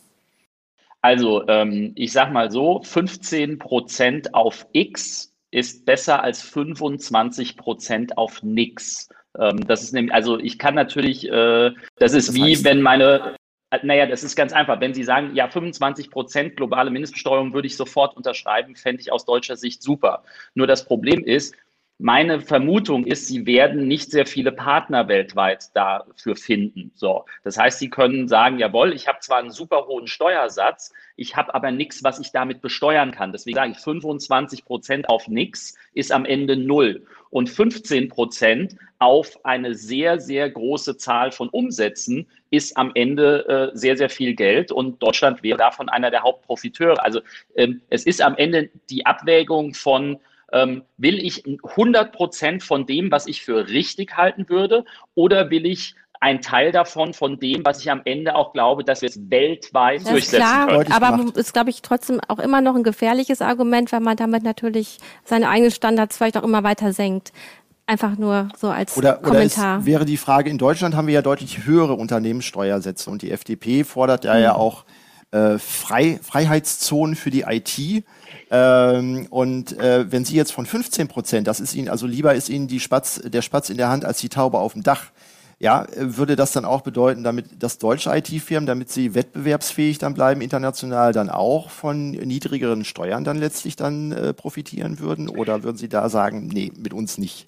Also ähm, ich sage mal so, 15 Prozent auf X ist besser als 25 Prozent auf nix. Ähm, das ist nämlich, also ich kann natürlich, äh, das ist das wie heißt, wenn meine, äh, naja, das ist ganz einfach. Wenn Sie sagen, ja, 25 Prozent globale Mindestbesteuerung würde ich sofort unterschreiben, fände ich aus deutscher Sicht super. Nur das Problem ist, meine Vermutung ist, sie werden nicht sehr viele Partner weltweit dafür finden. So, das heißt, sie können sagen, jawohl, ich habe zwar einen super hohen Steuersatz, ich habe aber nichts, was ich damit besteuern kann. Deswegen sage ich, 25 Prozent auf nichts ist am Ende null und 15 Prozent auf eine sehr, sehr große Zahl von Umsätzen ist am Ende äh, sehr, sehr viel Geld und Deutschland wäre davon einer der Hauptprofiteure. Also ähm, es ist am Ende die Abwägung von ähm, will ich 100 Prozent von dem, was ich für richtig halten würde, oder will ich ein Teil davon, von dem, was ich am Ende auch glaube, dass wir es weltweit das durchsetzen klar, können. Aber ist, glaube ich, trotzdem auch immer noch ein gefährliches Argument, weil man damit natürlich seine eigenen Standards vielleicht auch immer weiter senkt. Einfach nur so als oder, Kommentar. Oder es wäre die Frage, in Deutschland haben wir ja deutlich höhere Unternehmenssteuersätze und die FDP fordert ja, mhm. ja auch äh, Frei, Freiheitszonen für die IT. Ähm, und äh, wenn Sie jetzt von 15 Prozent, das ist Ihnen, also lieber ist Ihnen die Spatz, der Spatz in der Hand als die Taube auf dem Dach, ja, würde das dann auch bedeuten, damit dass deutsche IT-Firmen, damit sie wettbewerbsfähig dann bleiben, international dann auch von niedrigeren Steuern dann letztlich dann äh, profitieren würden? Oder würden Sie da sagen, nee, mit uns nicht?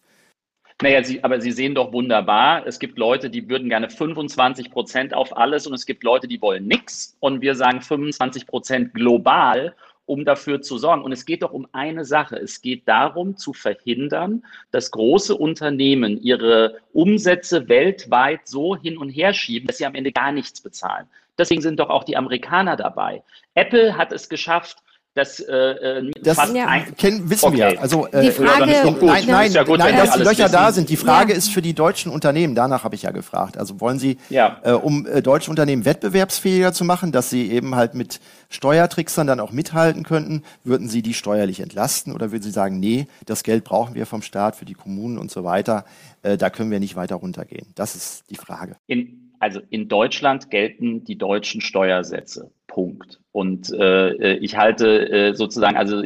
Naja, Sie, aber Sie sehen doch wunderbar, es gibt Leute, die würden gerne 25 Prozent auf alles und es gibt Leute, die wollen nichts und wir sagen 25 Prozent global um dafür zu sorgen. Und es geht doch um eine Sache. Es geht darum, zu verhindern, dass große Unternehmen ihre Umsätze weltweit so hin und her schieben, dass sie am Ende gar nichts bezahlen. Deswegen sind doch auch die Amerikaner dabei. Apple hat es geschafft, das, äh, äh das fast ja. ein, kennen, wissen okay. wir. Also, äh, die Frage, ja, nein, nein, ja gut, nein dass die Löcher wissen. da sind. Die Frage ist für die deutschen Unternehmen, danach habe ich ja gefragt. Also wollen Sie, äh, um äh, deutsche Unternehmen wettbewerbsfähiger zu machen, dass sie eben halt mit Steuertricksern dann auch mithalten könnten, würden Sie die steuerlich entlasten oder würden Sie sagen, nee, das Geld brauchen wir vom Staat für die Kommunen und so weiter, äh, da können wir nicht weiter runtergehen? Das ist die Frage. In, also in Deutschland gelten die deutschen Steuersätze. Punkt. Und äh, ich halte äh, sozusagen, also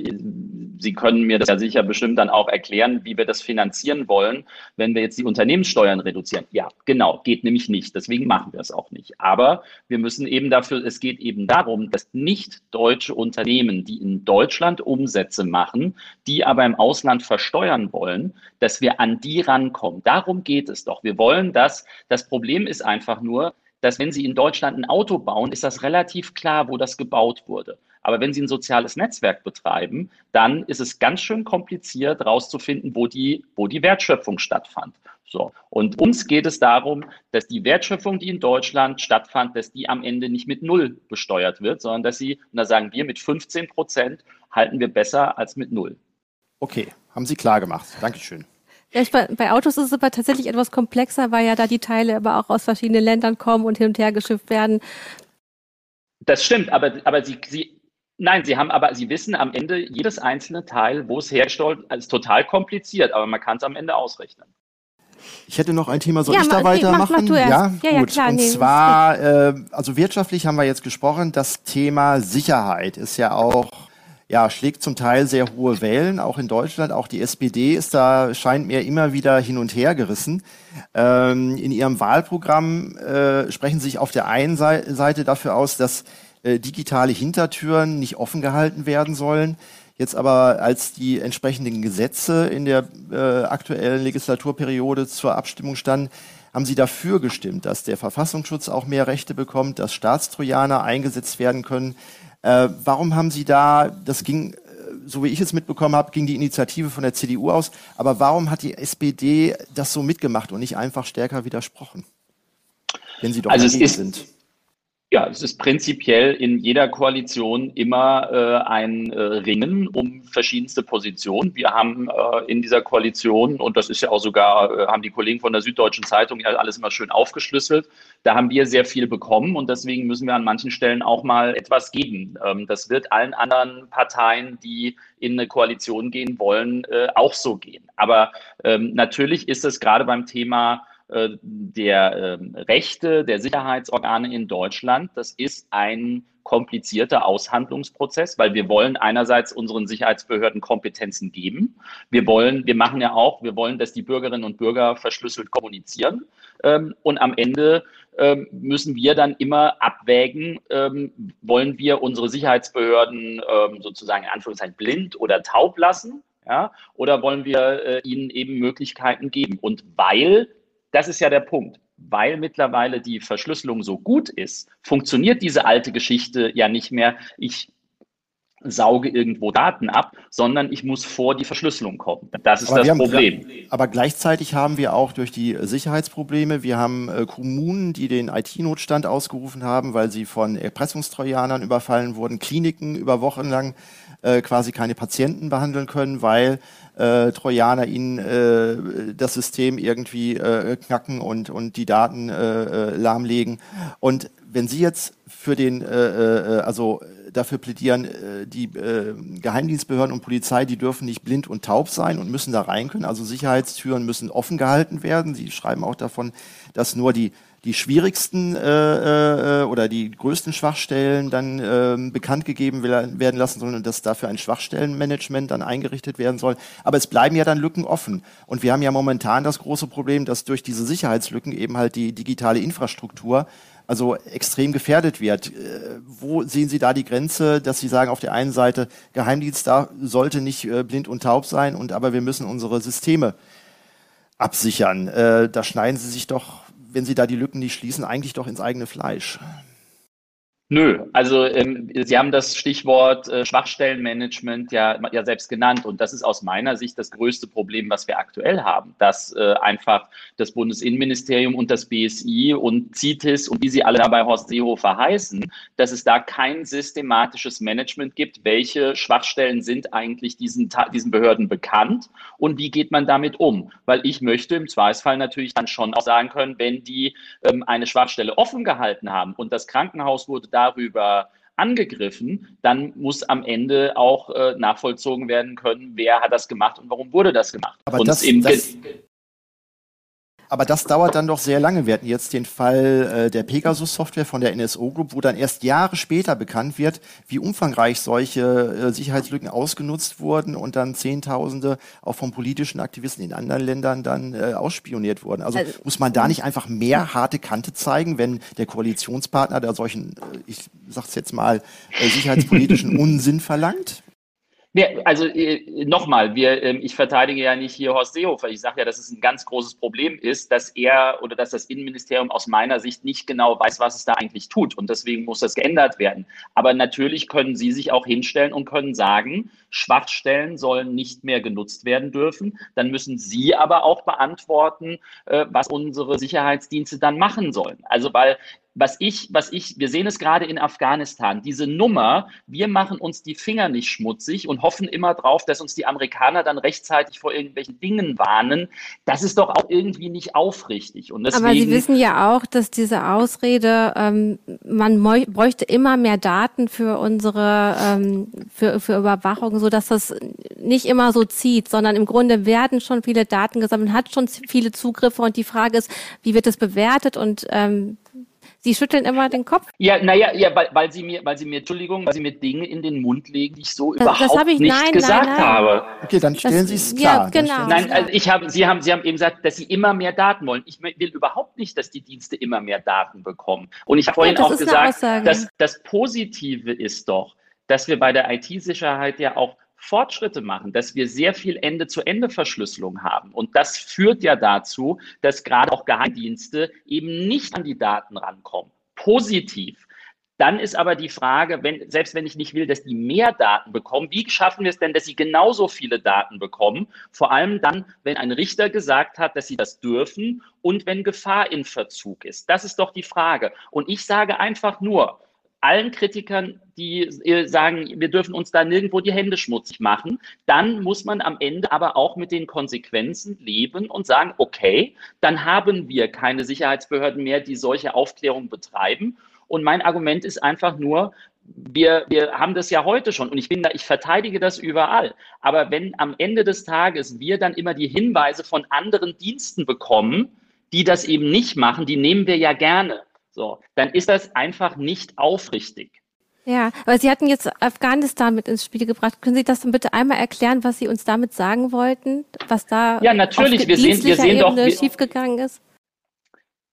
Sie können mir das ja sicher bestimmt dann auch erklären, wie wir das finanzieren wollen, wenn wir jetzt die Unternehmenssteuern reduzieren. Ja, genau, geht nämlich nicht. Deswegen machen wir es auch nicht. Aber wir müssen eben dafür, es geht eben darum, dass nicht deutsche Unternehmen, die in Deutschland Umsätze machen, die aber im Ausland versteuern wollen, dass wir an die rankommen. Darum geht es doch. Wir wollen das. Das Problem ist einfach nur, dass wenn Sie in Deutschland ein Auto bauen, ist das relativ klar, wo das gebaut wurde. Aber wenn Sie ein soziales Netzwerk betreiben, dann ist es ganz schön kompliziert, herauszufinden, wo die, wo die Wertschöpfung stattfand. So. Und uns geht es darum, dass die Wertschöpfung, die in Deutschland stattfand, dass die am Ende nicht mit Null besteuert wird, sondern dass sie, und da sagen wir, mit 15 Prozent halten wir besser als mit Null. Okay, haben Sie klar gemacht. Dankeschön. Bei, bei Autos ist es aber tatsächlich etwas komplexer, weil ja da die Teile aber auch aus verschiedenen Ländern kommen und hin und her geschifft werden. Das stimmt, aber, aber Sie, Sie, Nein, Sie haben aber, Sie wissen am Ende jedes einzelne Teil, wo es hergestellt ist, total kompliziert, aber man kann es am Ende ausrechnen. Ich hätte noch ein Thema, soll ja, ich da weitermachen? Mach, mach ja, ja, gut. Ja, klar, Und nee, zwar, äh, also wirtschaftlich haben wir jetzt gesprochen, das Thema Sicherheit ist ja auch, ja, schlägt zum Teil sehr hohe Wellen, auch in Deutschland. Auch die SPD ist da, scheint mir immer wieder hin und her gerissen. Ähm, in ihrem Wahlprogramm äh, sprechen Sie sich auf der einen Seite dafür aus, dass äh, digitale Hintertüren nicht offen gehalten werden sollen. Jetzt aber, als die entsprechenden Gesetze in der äh, aktuellen Legislaturperiode zur Abstimmung standen, haben Sie dafür gestimmt, dass der Verfassungsschutz auch mehr Rechte bekommt, dass Staatstrojaner eingesetzt werden können. Äh, warum haben Sie da, das ging, äh, so wie ich es mitbekommen habe, ging die Initiative von der CDU aus, aber warum hat die SPD das so mitgemacht und nicht einfach stärker widersprochen? Wenn Sie doch also ist, sind. Ja, es ist prinzipiell in jeder Koalition immer äh, ein äh, Ringen um verschiedenste Positionen. Wir haben äh, in dieser Koalition, und das ist ja auch sogar, äh, haben die Kollegen von der Süddeutschen Zeitung ja alles immer schön aufgeschlüsselt, da haben wir sehr viel bekommen und deswegen müssen wir an manchen Stellen auch mal etwas geben. Ähm, das wird allen anderen Parteien, die in eine Koalition gehen wollen, äh, auch so gehen. Aber ähm, natürlich ist es gerade beim Thema der ähm, Rechte der Sicherheitsorgane in Deutschland, das ist ein komplizierter Aushandlungsprozess, weil wir wollen einerseits unseren Sicherheitsbehörden Kompetenzen geben. Wir wollen, wir machen ja auch, wir wollen, dass die Bürgerinnen und Bürger verschlüsselt kommunizieren. Ähm, und am Ende ähm, müssen wir dann immer abwägen, wollen wir unsere Sicherheitsbehörden sozusagen in Anführungszeichen blind oder taub lassen? Ja, oder wollen wir äh, ihnen eben Möglichkeiten geben? Und weil das ist ja der Punkt. Weil mittlerweile die Verschlüsselung so gut ist, funktioniert diese alte Geschichte ja nicht mehr. Ich sauge irgendwo Daten ab, sondern ich muss vor die Verschlüsselung kommen. Das ist aber das Problem. Haben, aber gleichzeitig haben wir auch durch die Sicherheitsprobleme, wir haben äh, Kommunen, die den IT-Notstand ausgerufen haben, weil sie von Erpressungstrojanern überfallen wurden, Kliniken über Wochen lang äh, quasi keine Patienten behandeln können, weil äh, Trojaner ihnen äh, das System irgendwie äh, knacken und, und die Daten äh, äh, lahmlegen. Und wenn Sie jetzt für den, äh, äh, also dafür plädieren, äh, die äh, Geheimdienstbehörden und Polizei, die dürfen nicht blind und taub sein und müssen da rein können. Also Sicherheitstüren müssen offen gehalten werden. Sie schreiben auch davon, dass nur die die schwierigsten äh, äh, oder die größten Schwachstellen dann äh, bekannt gegeben werden lassen sollen und dass dafür ein Schwachstellenmanagement dann eingerichtet werden soll. Aber es bleiben ja dann Lücken offen. Und wir haben ja momentan das große Problem, dass durch diese Sicherheitslücken eben halt die digitale Infrastruktur also extrem gefährdet wird. Äh, wo sehen Sie da die Grenze, dass Sie sagen, auf der einen Seite, Geheimdienst da sollte nicht äh, blind und taub sein, und aber wir müssen unsere Systeme absichern. Äh, da schneiden Sie sich doch wenn Sie da die Lücken nicht schließen, eigentlich doch ins eigene Fleisch. Nö, also ähm, Sie haben das Stichwort äh, Schwachstellenmanagement ja, ja selbst genannt und das ist aus meiner Sicht das größte Problem, was wir aktuell haben, dass äh, einfach das Bundesinnenministerium und das BSI und CITES und wie sie alle dabei Horst Seehofer heißen, dass es da kein systematisches Management gibt, welche Schwachstellen sind eigentlich diesen, diesen Behörden bekannt und wie geht man damit um? Weil ich möchte im Zweifelsfall natürlich dann schon auch sagen können, wenn die ähm, eine Schwachstelle offen gehalten haben und das Krankenhaus wurde da darüber angegriffen, dann muss am Ende auch äh, nachvollzogen werden können, wer hat das gemacht und warum wurde das gemacht. Aber das, das, aber das dauert dann doch sehr lange. Wir hatten jetzt den Fall äh, der Pegasus-Software von der NSO Group, wo dann erst Jahre später bekannt wird, wie umfangreich solche äh, Sicherheitslücken ausgenutzt wurden und dann Zehntausende auch von politischen Aktivisten in anderen Ländern dann äh, ausspioniert wurden. Also, also muss man da nicht einfach mehr harte Kante zeigen, wenn der Koalitionspartner da solchen, äh, ich sag's jetzt mal, äh, sicherheitspolitischen *laughs* Unsinn verlangt? Ja, also äh, nochmal, wir, äh, ich verteidige ja nicht hier Horst Seehofer. Ich sage ja, dass es ein ganz großes Problem ist, dass er oder dass das Innenministerium aus meiner Sicht nicht genau weiß, was es da eigentlich tut. Und deswegen muss das geändert werden. Aber natürlich können Sie sich auch hinstellen und können sagen, Schwachstellen sollen nicht mehr genutzt werden dürfen. Dann müssen Sie aber auch beantworten, äh, was unsere Sicherheitsdienste dann machen sollen. Also weil was ich, was ich, wir sehen es gerade in Afghanistan, diese Nummer, wir machen uns die Finger nicht schmutzig und hoffen immer drauf, dass uns die Amerikaner dann rechtzeitig vor irgendwelchen Dingen warnen. Das ist doch auch irgendwie nicht aufrichtig. Und deswegen, Aber Sie wissen ja auch, dass diese Ausrede, ähm, man bräuchte immer mehr Daten für unsere, ähm, für, für Überwachung, so dass das nicht immer so zieht, sondern im Grunde werden schon viele Daten gesammelt, hat schon viele Zugriffe und die Frage ist, wie wird das bewertet und ähm, Sie schütteln immer den Kopf? Ja, naja, ja, weil, weil Sie mir, weil Sie mir, Entschuldigung, weil Sie mir Dinge in den Mund legen, die ich so das, überhaupt das ich, nicht nein, gesagt nein, nein. habe. Okay, dann stellen Sie es klar. Ja, genau. Nein, also ich habe, Sie haben, Sie haben eben gesagt, dass Sie immer mehr Daten wollen. Ich will überhaupt nicht, dass die Dienste immer mehr Daten bekommen. Und ich habe vorhin ja, auch gesagt, dass das Positive ist doch, dass wir bei der IT-Sicherheit ja auch Fortschritte machen, dass wir sehr viel Ende-zu-Ende-Verschlüsselung haben. Und das führt ja dazu, dass gerade auch Geheimdienste eben nicht an die Daten rankommen. Positiv. Dann ist aber die Frage, wenn, selbst wenn ich nicht will, dass die mehr Daten bekommen, wie schaffen wir es denn, dass sie genauso viele Daten bekommen? Vor allem dann, wenn ein Richter gesagt hat, dass sie das dürfen und wenn Gefahr in Verzug ist. Das ist doch die Frage. Und ich sage einfach nur, allen Kritikern, die äh, sagen, wir dürfen uns da nirgendwo die Hände schmutzig machen, dann muss man am Ende aber auch mit den Konsequenzen leben und sagen, okay, dann haben wir keine Sicherheitsbehörden mehr, die solche Aufklärung betreiben. Und mein Argument ist einfach nur, wir, wir haben das ja heute schon und ich bin da, ich verteidige das überall. Aber wenn am Ende des Tages wir dann immer die Hinweise von anderen Diensten bekommen, die das eben nicht machen, die nehmen wir ja gerne. So, dann ist das einfach nicht aufrichtig. Ja, aber Sie hatten jetzt Afghanistan mit ins Spiel gebracht. Können Sie das dann bitte einmal erklären, was Sie uns damit sagen wollten, was da ja natürlich wir sehen wir sehen doch wir, schiefgegangen ist?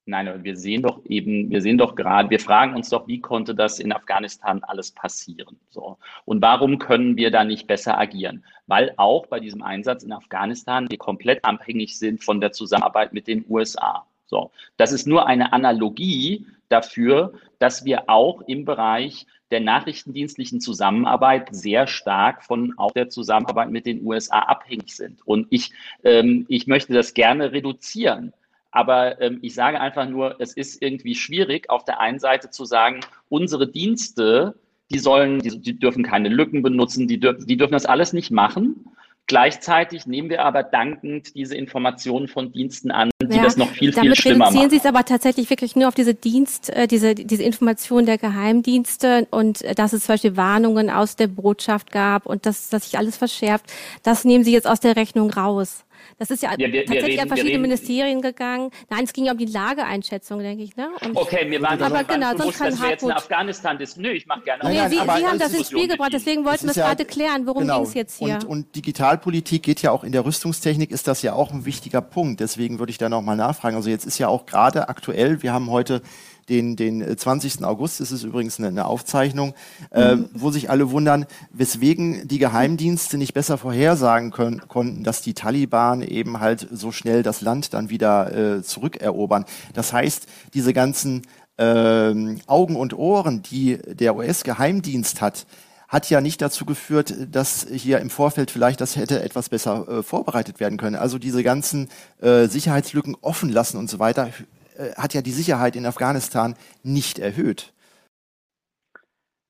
Nein, wir sehen doch eben, wir sehen doch gerade, wir fragen uns doch, wie konnte das in Afghanistan alles passieren? So. Und warum können wir da nicht besser agieren? Weil auch bei diesem Einsatz in Afghanistan wir komplett abhängig sind von der Zusammenarbeit mit den USA. So, das ist nur eine Analogie dafür, dass wir auch im Bereich der nachrichtendienstlichen Zusammenarbeit sehr stark von auch der Zusammenarbeit mit den USA abhängig sind. Und ich, ähm, ich möchte das gerne reduzieren. Aber ähm, ich sage einfach nur, es ist irgendwie schwierig, auf der einen Seite zu sagen, unsere Dienste, die sollen, die, die dürfen keine Lücken benutzen, die, dür die dürfen das alles nicht machen. Gleichzeitig nehmen wir aber dankend diese Informationen von Diensten an, die ja, das noch viel, viel schlimmer machen. Damit Sie es aber tatsächlich wirklich nur auf diese Dienst, äh, diese, diese Informationen der Geheimdienste und äh, dass es zum Beispiel Warnungen aus der Botschaft gab und dass, dass sich alles verschärft. Das nehmen Sie jetzt aus der Rechnung raus. Das ist ja, ja wir, tatsächlich reden, an verschiedene Ministerien gegangen. Nein, es ging ja um die Lageeinschätzung, denke ich. Ne? Und okay, mir waren aber genau, bewusst, dass wir jetzt in Afghanistan ist. Nö, ich mache gerne. Nee, nein, Sie, Sie haben das ins Spiel gebracht, deswegen wollten wir es ja, gerade klären. Worum genau. ging es jetzt hier? Und, und Digitalpolitik geht ja auch in der Rüstungstechnik, ist das ja auch ein wichtiger Punkt. Deswegen würde ich da nochmal nachfragen. Also jetzt ist ja auch gerade aktuell, wir haben heute den, den 20. Äh, August, ist übrigens eine, eine Aufzeichnung, äh, mhm. wo sich alle wundern, weswegen die Geheimdienste nicht besser vorhersagen können, konnten, dass die Taliban eben halt so schnell das Land dann wieder äh, zurückerobern. Das heißt, diese ganzen äh, Augen und Ohren, die der US-Geheimdienst hat, hat ja nicht dazu geführt, dass hier im Vorfeld vielleicht das hätte etwas besser äh, vorbereitet werden können. Also diese ganzen äh, Sicherheitslücken offen lassen und so weiter äh, hat ja die Sicherheit in Afghanistan nicht erhöht.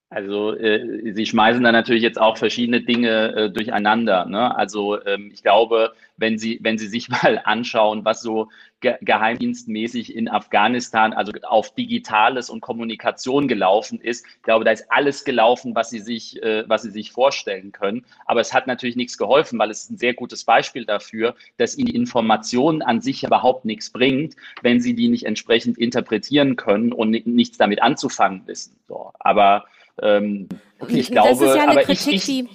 Also äh, Sie schmeißen da natürlich jetzt auch verschiedene Dinge äh, durcheinander. Ne? Also ähm, ich glaube, wenn Sie, wenn Sie sich *laughs* mal anschauen, was so ge geheimdienstmäßig in Afghanistan, also auf Digitales und Kommunikation gelaufen ist, ich glaube, da ist alles gelaufen, was Sie sich, äh, was Sie sich vorstellen können. Aber es hat natürlich nichts geholfen, weil es ist ein sehr gutes Beispiel dafür, dass Ihnen die Information an sich überhaupt nichts bringt, wenn Sie die nicht entsprechend interpretieren können und nichts damit anzufangen wissen. So. Aber ähm, okay, ich glaube, das ist ja eine Kritik, ich, ich, die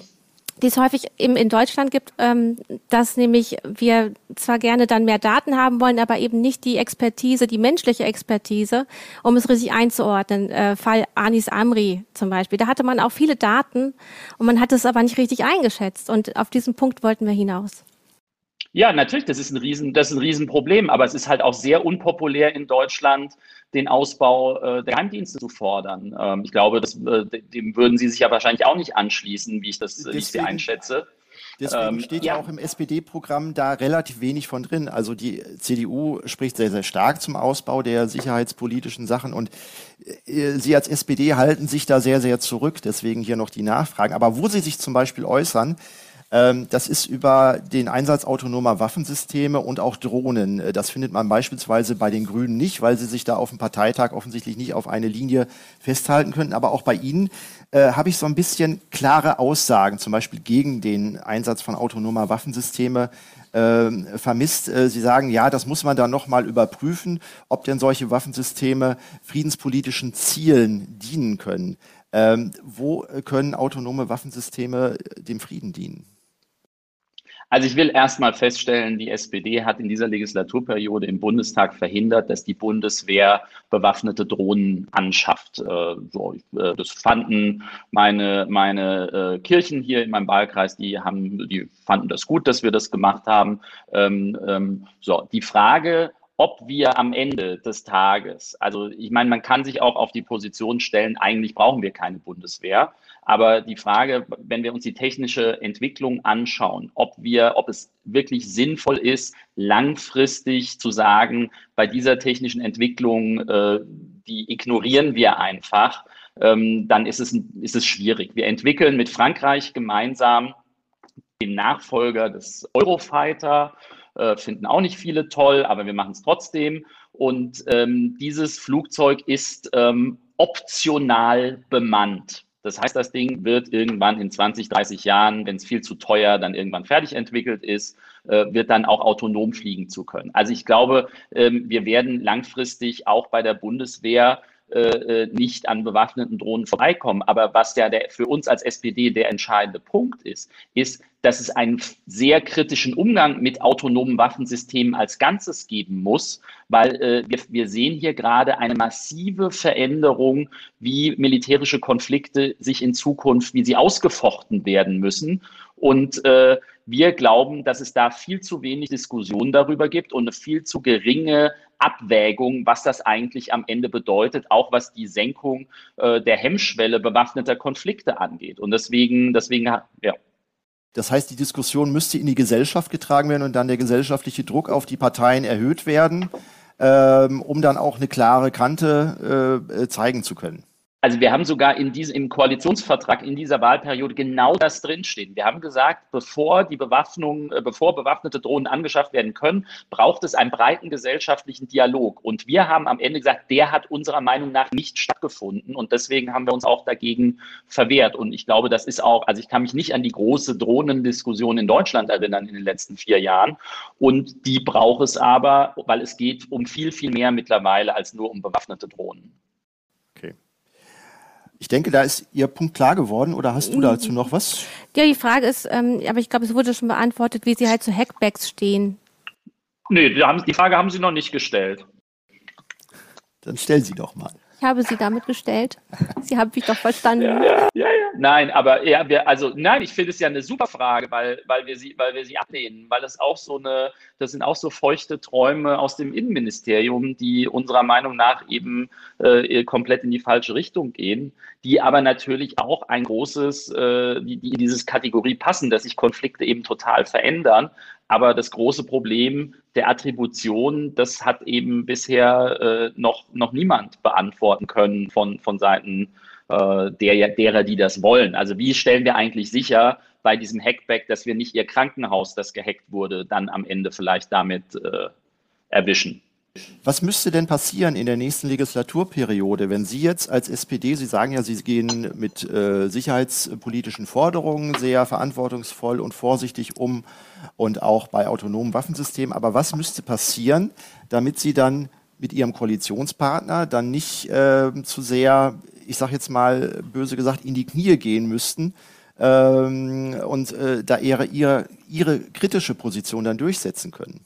die es häufig eben in Deutschland gibt, ähm, dass nämlich wir zwar gerne dann mehr Daten haben wollen, aber eben nicht die Expertise, die menschliche Expertise, um es richtig einzuordnen. Äh, Fall Anis Amri zum Beispiel. Da hatte man auch viele Daten und man hat es aber nicht richtig eingeschätzt. Und auf diesen Punkt wollten wir hinaus. Ja, natürlich, das ist ein Riesen, das ist ein Riesenproblem, aber es ist halt auch sehr unpopulär in Deutschland, den Ausbau äh, der Geheimdienste zu fordern. Ähm, ich glaube, das, äh, dem würden Sie sich ja wahrscheinlich auch nicht anschließen, wie ich das Deswegen, ich Sie einschätze. Deswegen ähm, steht ja. auch im SPD-Programm da relativ wenig von drin. Also die CDU spricht sehr, sehr stark zum Ausbau der sicherheitspolitischen Sachen und äh, Sie als SPD halten sich da sehr, sehr zurück. Deswegen hier noch die Nachfragen. Aber wo Sie sich zum Beispiel äußern, das ist über den Einsatz autonomer Waffensysteme und auch Drohnen. Äh, das findet man beispielsweise bei den Grünen nicht, weil sie sich da auf dem Parteitag offensichtlich nicht auf eine Linie festhalten könnten. Aber auch bei Ihnen äh, habe ich so ein bisschen klare Aussagen, zum Beispiel gegen den Einsatz von autonomer Waffensysteme äh, vermisst. Äh, Sie sagen, ja, das muss man dann nochmal überprüfen, ob denn solche Waffensysteme friedenspolitischen Zielen dienen können. Ähm, wo können autonome Waffensysteme dem Frieden dienen? Also ich will erstmal feststellen, die SPD hat in dieser Legislaturperiode im Bundestag verhindert, dass die Bundeswehr bewaffnete Drohnen anschafft. Äh, äh, das fanden meine, meine äh, Kirchen hier in meinem Wahlkreis, die haben, die fanden das gut, dass wir das gemacht haben. Ähm, ähm, so, die Frage, ob wir am Ende des Tages, also ich meine, man kann sich auch auf die Position stellen, eigentlich brauchen wir keine Bundeswehr. Aber die Frage, wenn wir uns die technische Entwicklung anschauen, ob wir, ob es wirklich sinnvoll ist, langfristig zu sagen, bei dieser technischen Entwicklung, äh, die ignorieren wir einfach, ähm, dann ist es, ist es schwierig. Wir entwickeln mit Frankreich gemeinsam den Nachfolger des Eurofighter äh, finden auch nicht viele toll, aber wir machen es trotzdem. Und ähm, dieses Flugzeug ist ähm, optional bemannt. Das heißt, das Ding wird irgendwann in 20, 30 Jahren, wenn es viel zu teuer dann irgendwann fertig entwickelt ist, äh, wird dann auch autonom fliegen zu können. Also ich glaube, ähm, wir werden langfristig auch bei der Bundeswehr äh, äh, nicht an bewaffneten Drohnen vorbeikommen. Aber was ja der, für uns als SPD der entscheidende Punkt ist, ist, dass es einen sehr kritischen Umgang mit autonomen Waffensystemen als Ganzes geben muss, weil äh, wir, wir sehen hier gerade eine massive Veränderung, wie militärische Konflikte sich in Zukunft, wie sie ausgefochten werden müssen. Und äh, wir glauben, dass es da viel zu wenig Diskussion darüber gibt und eine viel zu geringe Abwägung, was das eigentlich am Ende bedeutet, auch was die Senkung äh, der Hemmschwelle bewaffneter Konflikte angeht. Und deswegen, deswegen, ja. Das heißt, die Diskussion müsste in die Gesellschaft getragen werden und dann der gesellschaftliche Druck auf die Parteien erhöht werden, ähm, um dann auch eine klare Kante äh, zeigen zu können. Also wir haben sogar in diesem, im Koalitionsvertrag in dieser Wahlperiode genau das drinstehen. Wir haben gesagt, bevor die Bewaffnung, äh, bevor bewaffnete Drohnen angeschafft werden können, braucht es einen breiten gesellschaftlichen Dialog. Und wir haben am Ende gesagt, der hat unserer Meinung nach nicht stattgefunden. Und deswegen haben wir uns auch dagegen verwehrt. Und ich glaube, das ist auch, also ich kann mich nicht an die große Drohnendiskussion in Deutschland erinnern in den letzten vier Jahren. Und die braucht es aber, weil es geht um viel, viel mehr mittlerweile als nur um bewaffnete Drohnen. Ich denke, da ist Ihr Punkt klar geworden. Oder hast du mm. dazu noch was? Ja, die Frage ist, ähm, aber ich glaube, es wurde schon beantwortet, wie Sie halt zu Hackbacks stehen. Nee, die Frage haben Sie noch nicht gestellt. Dann stellen Sie doch mal. Ich habe sie damit gestellt. Sie haben mich doch verstanden. Ja, ja, ja. Nein, aber ja, wir, also nein, ich finde es ja eine super Frage, weil, weil wir sie, weil wir sie ablehnen, weil es auch so eine, das sind auch so feuchte Träume aus dem Innenministerium, die unserer Meinung nach eben äh, komplett in die falsche Richtung gehen, die aber natürlich auch ein großes, äh, die, die in dieses Kategorie passen, dass sich Konflikte eben total verändern. Aber das große Problem der Attribution, das hat eben bisher äh, noch, noch niemand beantworten können von, von Seiten äh, der, derer, die das wollen. Also wie stellen wir eigentlich sicher bei diesem Hackback, dass wir nicht ihr Krankenhaus, das gehackt wurde, dann am Ende vielleicht damit äh, erwischen? Was müsste denn passieren in der nächsten Legislaturperiode, wenn Sie jetzt als SPD, Sie sagen ja, Sie gehen mit äh, sicherheitspolitischen Forderungen sehr verantwortungsvoll und vorsichtig um und auch bei autonomen Waffensystemen, aber was müsste passieren, damit Sie dann mit Ihrem Koalitionspartner dann nicht äh, zu sehr, ich sage jetzt mal böse gesagt, in die Knie gehen müssten, ähm, und äh, da ihre, ihre, ihre kritische Position dann durchsetzen können?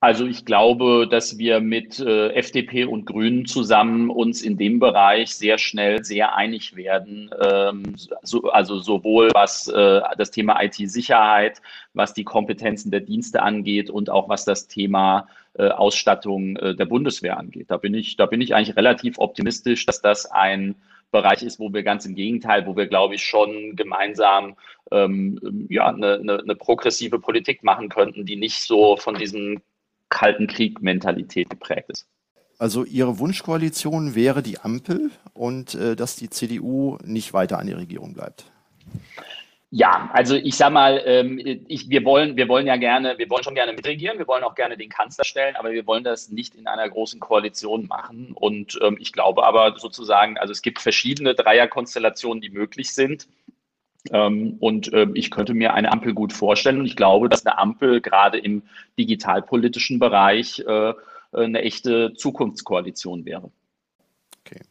Also ich glaube, dass wir mit äh, FDP und Grünen zusammen uns in dem Bereich sehr schnell sehr einig werden. Ähm, so, also sowohl was äh, das Thema IT-Sicherheit, was die Kompetenzen der Dienste angeht und auch was das Thema äh, Ausstattung äh, der Bundeswehr angeht. Da bin ich, da bin ich eigentlich relativ optimistisch, dass das ein Bereich ist, wo wir ganz im Gegenteil, wo wir, glaube ich, schon gemeinsam ähm, ja, eine, eine, eine progressive Politik machen könnten, die nicht so von diesem Kalten Krieg-Mentalität geprägt ist. Also Ihre Wunschkoalition wäre die Ampel und äh, dass die CDU nicht weiter an der Regierung bleibt. Ja, also ich sag mal, ähm, ich, wir wollen, wir wollen ja gerne, wir wollen schon gerne mitregieren, wir wollen auch gerne den Kanzler stellen, aber wir wollen das nicht in einer großen Koalition machen. Und ähm, ich glaube aber sozusagen, also es gibt verschiedene Dreierkonstellationen, die möglich sind. Ähm, und äh, ich könnte mir eine Ampel gut vorstellen. Und ich glaube, dass eine Ampel gerade im digitalpolitischen Bereich äh, eine echte Zukunftskoalition wäre. Okay.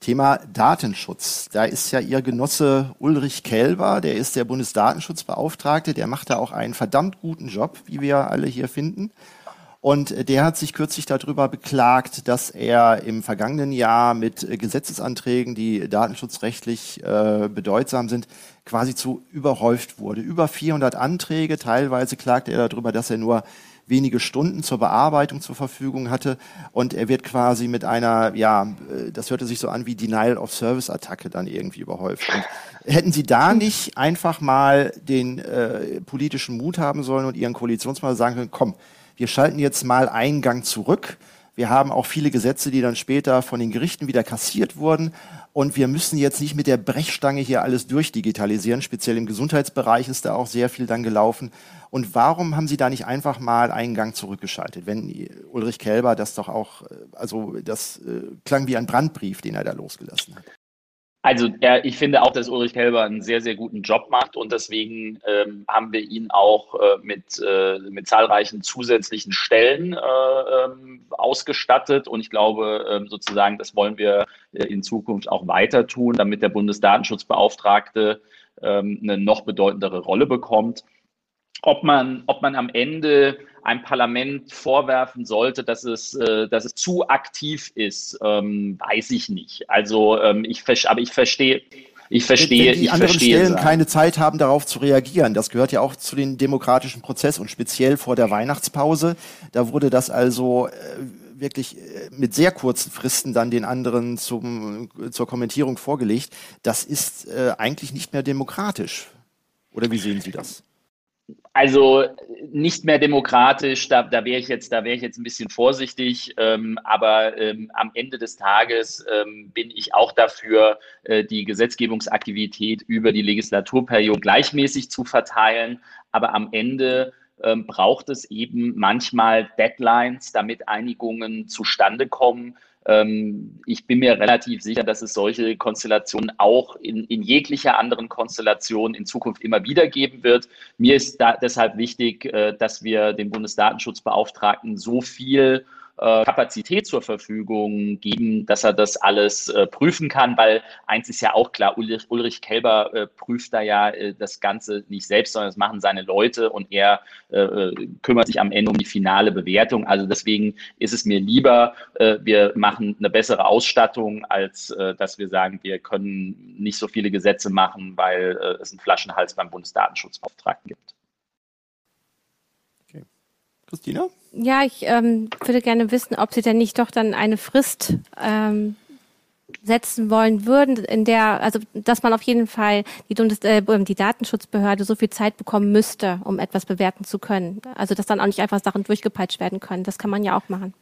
Thema Datenschutz. Da ist ja Ihr Genosse Ulrich Kelber, der ist der Bundesdatenschutzbeauftragte, der macht da auch einen verdammt guten Job, wie wir alle hier finden. Und der hat sich kürzlich darüber beklagt, dass er im vergangenen Jahr mit Gesetzesanträgen, die datenschutzrechtlich äh, bedeutsam sind, quasi zu überhäuft wurde. Über 400 Anträge. Teilweise klagte er darüber, dass er nur wenige Stunden zur Bearbeitung zur Verfügung hatte und er wird quasi mit einer, ja, das hörte sich so an wie Denial of Service Attacke dann irgendwie überhäuft. Und hätten Sie da nicht einfach mal den äh, politischen Mut haben sollen und Ihren Koalitionspartner sagen können, komm, wir schalten jetzt mal einen Gang zurück. Wir haben auch viele Gesetze, die dann später von den Gerichten wieder kassiert wurden. Und wir müssen jetzt nicht mit der Brechstange hier alles durchdigitalisieren. Speziell im Gesundheitsbereich ist da auch sehr viel dann gelaufen. Und warum haben Sie da nicht einfach mal einen Gang zurückgeschaltet? Wenn Ulrich Kelber das doch auch, äh, also das äh, klang wie ein Brandbrief, den er da losgelassen hat. Also er, ich finde auch, dass Ulrich Kelber einen sehr, sehr guten Job macht und deswegen ähm, haben wir ihn auch äh, mit, äh, mit zahlreichen zusätzlichen Stellen äh, ähm, ausgestattet und ich glaube ähm, sozusagen, das wollen wir äh, in Zukunft auch weiter tun, damit der Bundesdatenschutzbeauftragte ähm, eine noch bedeutendere Rolle bekommt. Ob man, ob man am Ende ein Parlament vorwerfen sollte, dass es, äh, dass es zu aktiv ist, ähm, weiß ich nicht. Also ähm, ich, aber ich verstehe, ich verstehe, Wenn die ich anderen verstehe Stellen keine Zeit haben, darauf zu reagieren. Das gehört ja auch zu den demokratischen Prozess und speziell vor der Weihnachtspause. Da wurde das also äh, wirklich äh, mit sehr kurzen Fristen dann den anderen zum, zur Kommentierung vorgelegt. Das ist äh, eigentlich nicht mehr demokratisch. Oder wie sehen Sie das? Also nicht mehr demokratisch, da, da wäre ich jetzt, ich jetzt ein bisschen vorsichtig, ähm, aber ähm, am Ende des Tages ähm, bin ich auch dafür, äh, die Gesetzgebungsaktivität über die Legislaturperiode gleichmäßig zu verteilen. Aber am Ende ähm, braucht es eben manchmal Deadlines, damit Einigungen zustande kommen. Ähm, ich bin mir relativ sicher, dass es solche Konstellationen auch in, in jeglicher anderen Konstellation in Zukunft immer wieder geben wird. Mir ist deshalb wichtig, äh, dass wir dem Bundesdatenschutzbeauftragten so viel äh, Kapazität zur Verfügung geben, dass er das alles äh, prüfen kann, weil eins ist ja auch klar, Ulrich, Ulrich Kelber äh, prüft da ja äh, das Ganze nicht selbst, sondern das machen seine Leute und er äh, äh, kümmert sich am Ende um die finale Bewertung. Also deswegen ist es mir lieber, wir machen eine bessere Ausstattung, als dass wir sagen, wir können nicht so viele Gesetze machen, weil es einen Flaschenhals beim Bundesdatenschutzbeauftragten gibt. Christina? Ja, ich ähm, würde gerne wissen, ob Sie denn nicht doch dann eine Frist ähm, setzen wollen würden, in der, also dass man auf jeden Fall die, Bundes äh, die Datenschutzbehörde so viel Zeit bekommen müsste, um etwas bewerten zu können. Also dass dann auch nicht einfach Sachen durchgepeitscht werden können. Das kann man ja auch machen.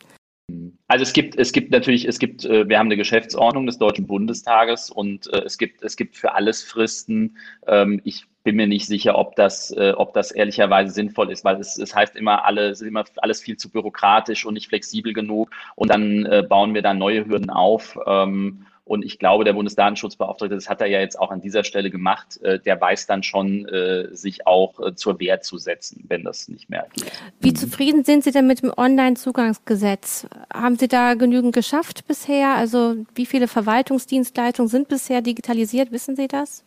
Also es gibt, es gibt natürlich, es gibt, äh, wir haben eine Geschäftsordnung des Deutschen Bundestages und äh, es gibt, es gibt für alles Fristen. Ähm, ich bin mir nicht sicher, ob das, äh, ob das ehrlicherweise sinnvoll ist, weil es, es heißt immer, alle, es ist immer alles viel zu bürokratisch und nicht flexibel genug und dann bauen wir da neue Hürden auf. Ähm, und ich glaube, der Bundesdatenschutzbeauftragte, das hat er ja jetzt auch an dieser Stelle gemacht, äh, der weiß dann schon, äh, sich auch äh, zur Wehr zu setzen, wenn das nicht mehr geht. Wie zufrieden sind Sie denn mit dem Online-Zugangsgesetz? Haben Sie da genügend geschafft bisher? Also wie viele Verwaltungsdienstleistungen sind bisher digitalisiert? Wissen Sie das?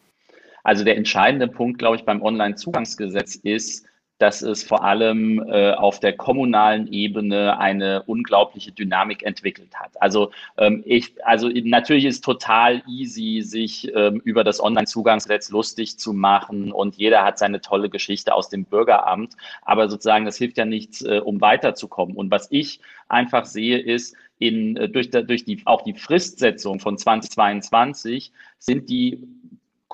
Also der entscheidende Punkt, glaube ich, beim Onlinezugangsgesetz ist, dass es vor allem äh, auf der kommunalen Ebene eine unglaubliche Dynamik entwickelt hat. Also ähm, ich, also natürlich ist total easy, sich ähm, über das Online-Zugangsgesetz lustig zu machen und jeder hat seine tolle Geschichte aus dem Bürgeramt, aber sozusagen das hilft ja nichts, äh, um weiterzukommen. Und was ich einfach sehe, ist, in, äh, durch, durch die, auch die Fristsetzung von 2022 sind die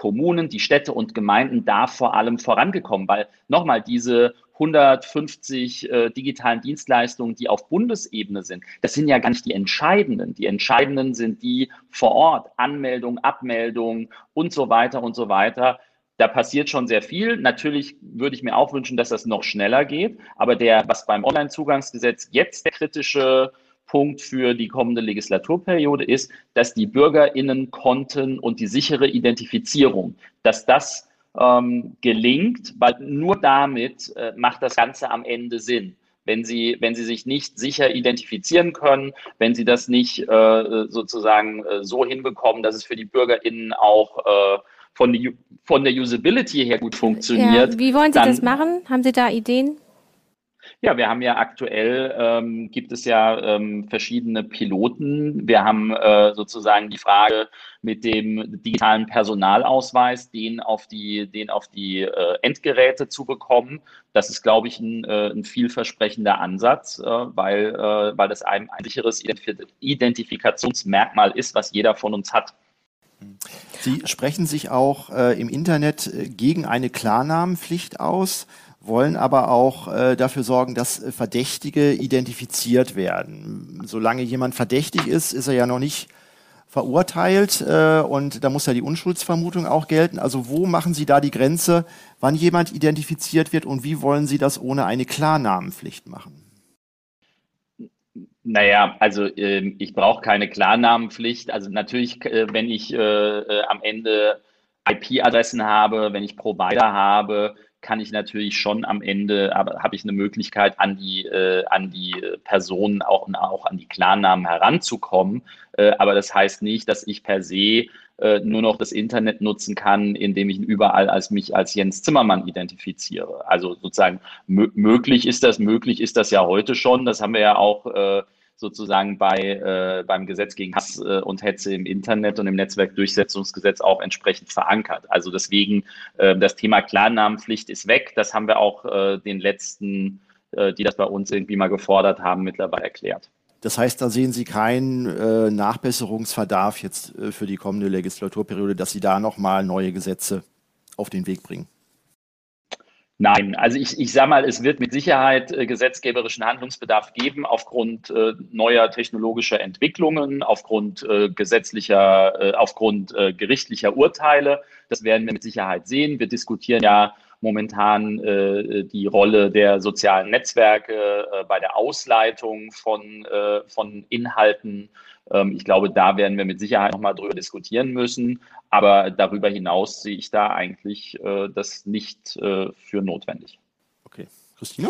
Kommunen, die Städte und Gemeinden da vor allem vorangekommen, weil nochmal diese 150 äh, digitalen Dienstleistungen, die auf Bundesebene sind, das sind ja gar nicht die entscheidenden. Die entscheidenden sind die vor Ort, Anmeldung, Abmeldung und so weiter und so weiter. Da passiert schon sehr viel. Natürlich würde ich mir auch wünschen, dass das noch schneller geht. Aber der, was beim Onlinezugangsgesetz jetzt der kritische Punkt für die kommende Legislaturperiode ist, dass die BürgerInnen konnten und die sichere Identifizierung, dass das ähm, gelingt, weil nur damit äh, macht das Ganze am Ende Sinn. Wenn sie, wenn sie sich nicht sicher identifizieren können, wenn sie das nicht äh, sozusagen äh, so hinbekommen, dass es für die BürgerInnen auch äh, von, die, von der Usability her gut funktioniert. Ja, wie wollen Sie das machen? Haben Sie da Ideen? Ja, wir haben ja aktuell, ähm, gibt es ja ähm, verschiedene Piloten. Wir haben äh, sozusagen die Frage mit dem digitalen Personalausweis, den auf die, den auf die äh, Endgeräte zu bekommen. Das ist, glaube ich, ein, äh, ein vielversprechender Ansatz, äh, weil, äh, weil das ein, ein sicheres Identifikationsmerkmal ist, was jeder von uns hat. Sie sprechen sich auch äh, im Internet gegen eine Klarnamenpflicht aus wollen aber auch äh, dafür sorgen, dass äh, Verdächtige identifiziert werden. Solange jemand verdächtig ist, ist er ja noch nicht verurteilt äh, und da muss ja die Unschuldsvermutung auch gelten. Also wo machen Sie da die Grenze, wann jemand identifiziert wird und wie wollen Sie das ohne eine Klarnamenpflicht machen? Naja, also äh, ich brauche keine Klarnamenpflicht. Also natürlich, äh, wenn ich äh, äh am Ende IP-Adressen habe, wenn ich Provider habe, kann ich natürlich schon am Ende, habe ich eine Möglichkeit, an die, äh, an die Personen auch, auch an die Klarnamen heranzukommen. Äh, aber das heißt nicht, dass ich per se äh, nur noch das Internet nutzen kann, indem ich überall als mich als Jens Zimmermann identifiziere. Also sozusagen möglich ist das, möglich ist das ja heute schon. Das haben wir ja auch äh, sozusagen bei, äh, beim Gesetz gegen Hass äh, und Hetze im Internet und im Netzwerkdurchsetzungsgesetz auch entsprechend verankert. Also deswegen, äh, das Thema Klarnamenpflicht ist weg. Das haben wir auch äh, den letzten, äh, die das bei uns irgendwie mal gefordert haben, mittlerweile erklärt. Das heißt, da sehen Sie keinen Nachbesserungsverdarf jetzt für die kommende Legislaturperiode, dass Sie da nochmal neue Gesetze auf den Weg bringen. Nein, also ich, ich sage mal, es wird mit Sicherheit äh, gesetzgeberischen Handlungsbedarf geben aufgrund äh, neuer technologischer Entwicklungen, aufgrund äh, gesetzlicher, äh, aufgrund äh, gerichtlicher Urteile. Das werden wir mit Sicherheit sehen. Wir diskutieren ja momentan die Rolle der sozialen Netzwerke bei der Ausleitung von, von Inhalten ich glaube, da werden wir mit Sicherheit nochmal drüber diskutieren müssen. Aber darüber hinaus sehe ich da eigentlich äh, das nicht äh, für notwendig. Okay. Christina?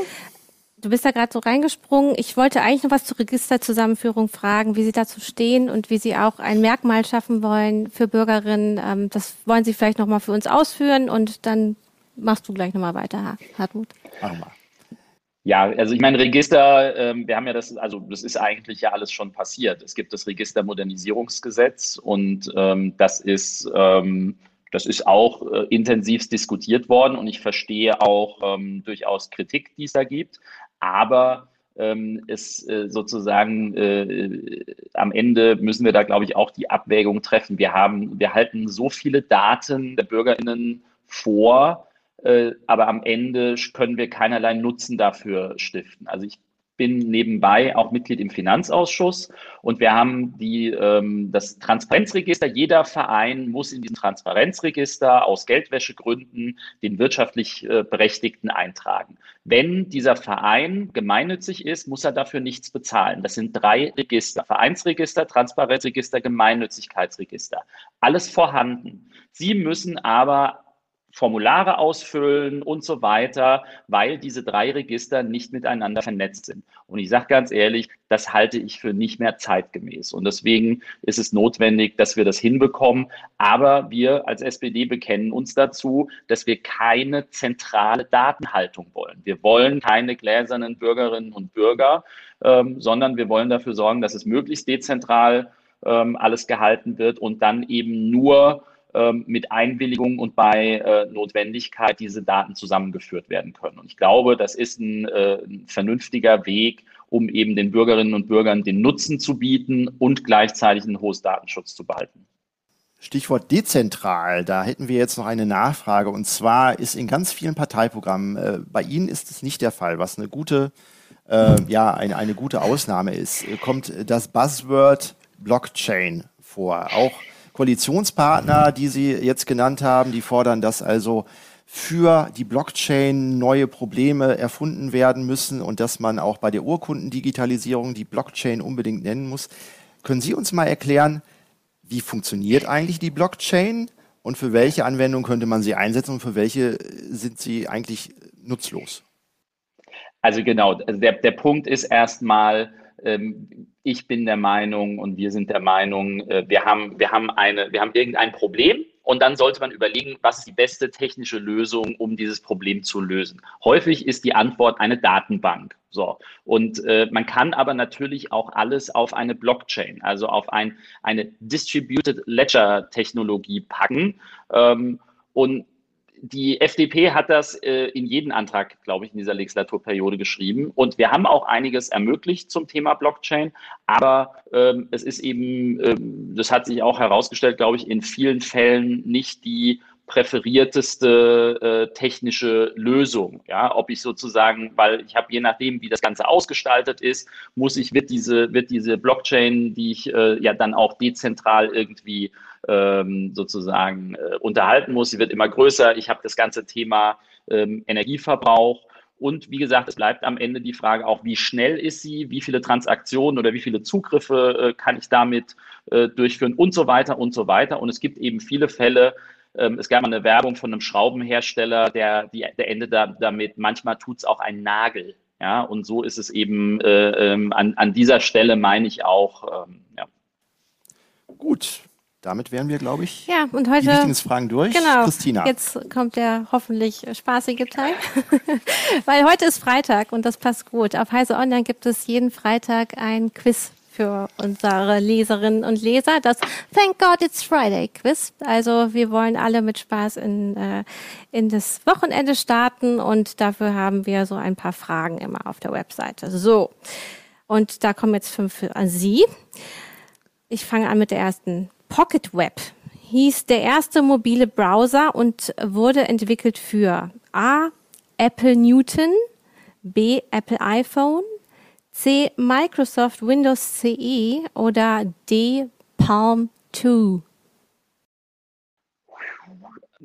Du bist da gerade so reingesprungen. Ich wollte eigentlich noch was zur Registerzusammenführung fragen, wie Sie dazu stehen und wie Sie auch ein Merkmal schaffen wollen für Bürgerinnen. Ähm, das wollen Sie vielleicht nochmal für uns ausführen und dann machst du gleich nochmal weiter, Hartmut. Mach mal. Ja, also ich meine, Register, ähm, wir haben ja das, also das ist eigentlich ja alles schon passiert. Es gibt das Registermodernisierungsgesetz und ähm, das ist, ähm, das ist auch äh, intensiv diskutiert worden und ich verstehe auch ähm, durchaus Kritik, die es da gibt. Aber ähm, es äh, sozusagen äh, am Ende müssen wir da, glaube ich, auch die Abwägung treffen. Wir haben, wir halten so viele Daten der BürgerInnen vor, äh, aber am Ende können wir keinerlei Nutzen dafür stiften. Also ich bin nebenbei auch Mitglied im Finanzausschuss und wir haben die, ähm, das Transparenzregister. Jeder Verein muss in diesem Transparenzregister aus Geldwäschegründen den wirtschaftlich äh, Berechtigten eintragen. Wenn dieser Verein gemeinnützig ist, muss er dafür nichts bezahlen. Das sind drei Register. Vereinsregister, Transparenzregister, Gemeinnützigkeitsregister. Alles vorhanden. Sie müssen aber Formulare ausfüllen und so weiter, weil diese drei Register nicht miteinander vernetzt sind. Und ich sage ganz ehrlich, das halte ich für nicht mehr zeitgemäß. Und deswegen ist es notwendig, dass wir das hinbekommen. Aber wir als SPD bekennen uns dazu, dass wir keine zentrale Datenhaltung wollen. Wir wollen keine gläsernen Bürgerinnen und Bürger, ähm, sondern wir wollen dafür sorgen, dass es möglichst dezentral ähm, alles gehalten wird und dann eben nur mit Einwilligung und bei äh, Notwendigkeit diese Daten zusammengeführt werden können. Und ich glaube, das ist ein, äh, ein vernünftiger Weg, um eben den Bürgerinnen und Bürgern den Nutzen zu bieten und gleichzeitig einen hohen Datenschutz zu behalten. Stichwort dezentral, da hätten wir jetzt noch eine Nachfrage. Und zwar ist in ganz vielen Parteiprogrammen, äh, bei Ihnen ist es nicht der Fall, was eine gute, äh, ja, eine, eine gute Ausnahme ist, kommt das Buzzword Blockchain vor. Auch Koalitionspartner, die Sie jetzt genannt haben, die fordern, dass also für die Blockchain neue Probleme erfunden werden müssen und dass man auch bei der Urkundendigitalisierung die Blockchain unbedingt nennen muss. Können Sie uns mal erklären, wie funktioniert eigentlich die Blockchain und für welche Anwendung könnte man sie einsetzen und für welche sind sie eigentlich nutzlos? Also genau, also der, der Punkt ist erstmal, ähm, ich bin der Meinung und wir sind der Meinung, äh, wir haben, wir haben eine, wir haben irgendein Problem und dann sollte man überlegen, was ist die beste technische Lösung, um dieses Problem zu lösen. Häufig ist die Antwort eine Datenbank. So. Und äh, man kann aber natürlich auch alles auf eine Blockchain, also auf ein, eine Distributed Ledger Technologie packen. Ähm, und die FDP hat das äh, in jeden Antrag, glaube ich, in dieser Legislaturperiode geschrieben. Und wir haben auch einiges ermöglicht zum Thema Blockchain. Aber ähm, es ist eben, ähm, das hat sich auch herausgestellt, glaube ich, in vielen Fällen nicht die präferierteste äh, technische Lösung. Ja, ob ich sozusagen, weil ich habe je nachdem, wie das Ganze ausgestaltet ist, muss ich, wird diese, wird diese Blockchain, die ich äh, ja dann auch dezentral irgendwie ähm, sozusagen äh, unterhalten muss. Sie wird immer größer. Ich habe das ganze Thema ähm, Energieverbrauch. Und wie gesagt, es bleibt am Ende die Frage auch, wie schnell ist sie, wie viele Transaktionen oder wie viele Zugriffe äh, kann ich damit äh, durchführen und so weiter und so weiter. Und es gibt eben viele Fälle, ähm, es gab mal eine Werbung von einem Schraubenhersteller, der, die, der endet da, damit, manchmal tut es auch ein Nagel. Ja, und so ist es eben äh, ähm, an, an dieser Stelle, meine ich auch. Ähm, ja. Gut, damit wären wir, glaube ich, ja, und heute, die wichtigen Fragen durch. Genau. Christina. Jetzt kommt der hoffentlich spaßige Teil. *laughs* Weil heute ist Freitag und das passt gut. Auf Heise Online gibt es jeden Freitag ein Quiz für unsere Leserinnen und Leser. Das Thank God It's Friday Quiz. Also wir wollen alle mit Spaß in, äh, in das Wochenende starten und dafür haben wir so ein paar Fragen immer auf der Webseite. So. Und da kommen jetzt fünf für Sie. Ich fange an mit der ersten. Pocket Web hieß der erste mobile Browser und wurde entwickelt für A. Apple Newton, B. Apple iPhone, C. Microsoft Windows CE oder D. Palm 2.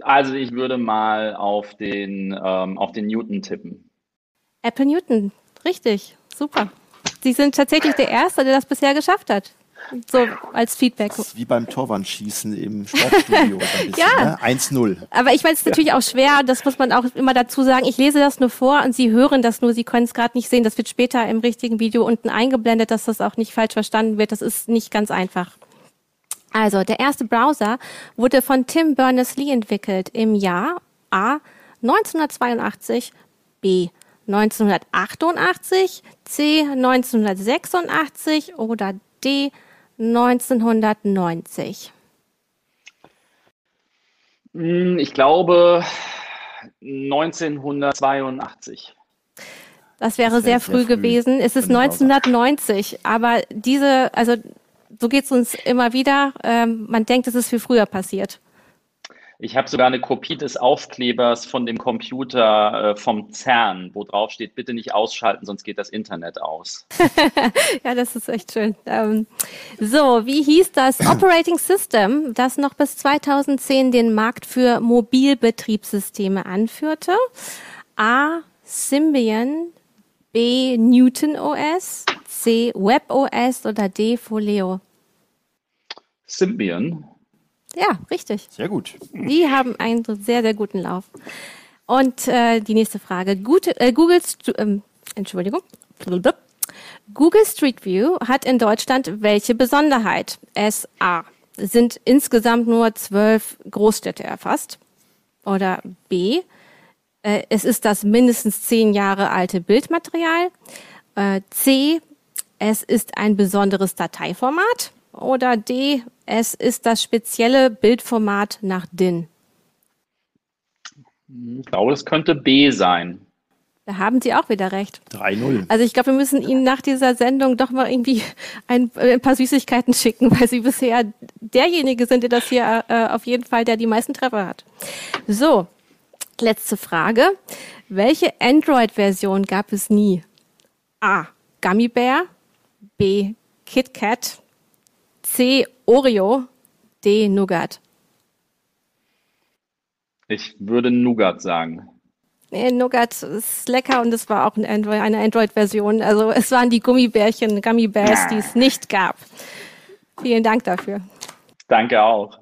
Also ich würde mal auf den, ähm, auf den Newton tippen. Apple Newton, richtig, super. Sie sind tatsächlich der Erste, der das bisher geschafft hat. So als Feedback. wie beim Torwandschießen im Sportstudio. *laughs* ja. Ne? 1-0. Aber ich meine, es ist natürlich auch schwer, das muss man auch immer dazu sagen. Ich lese das nur vor und Sie hören das nur, Sie können es gerade nicht sehen. Das wird später im richtigen Video unten eingeblendet, dass das auch nicht falsch verstanden wird. Das ist nicht ganz einfach. Also, der erste Browser wurde von Tim Berners-Lee entwickelt im Jahr A 1982, B 1988, C 1986 oder D 1990? Hm, ich glaube 1982. Das wäre das sehr, früh, früh gewesen. Es ist 1990, aber diese, also so geht es uns immer wieder. Ähm, man denkt, es ist viel früher passiert. Ich habe sogar eine Kopie des Aufklebers von dem Computer äh, vom CERN, wo drauf steht, bitte nicht ausschalten, sonst geht das Internet aus. *laughs* ja, das ist echt schön. Ähm, so, wie hieß das Operating System, das noch bis 2010 den Markt für Mobilbetriebssysteme anführte? A. Symbian, B. Newton OS, C. Web OS oder D. Folio? Symbian. Ja, richtig. Sehr gut. Die haben einen sehr, sehr guten Lauf. Und äh, die nächste Frage. Gute, äh, Google, ähm, Entschuldigung. Google Street View hat in Deutschland welche Besonderheit? SA. Sind insgesamt nur zwölf Großstädte erfasst? Oder B. Äh, es ist das mindestens zehn Jahre alte Bildmaterial? Äh, C. Es ist ein besonderes Dateiformat? Oder D. Es ist das spezielle Bildformat nach DIN? Ich glaube, es könnte B sein. Da haben Sie auch wieder recht. 3-0. Also ich glaube, wir müssen Ihnen nach dieser Sendung doch mal irgendwie ein, ein, paar Süßigkeiten schicken, weil Sie bisher derjenige sind, der das hier äh, auf jeden Fall, der die meisten Treffer hat. So, letzte Frage. Welche Android-Version gab es nie? A. Gummy Bear. B. KitKat. C. Oreo. D. Nougat. Ich würde Nougat sagen. Nee, Nougat ist lecker und es war auch eine Android-Version. Also es waren die Gummibärchen, Gummy Bears, die es nicht gab. Vielen Dank dafür. Danke auch.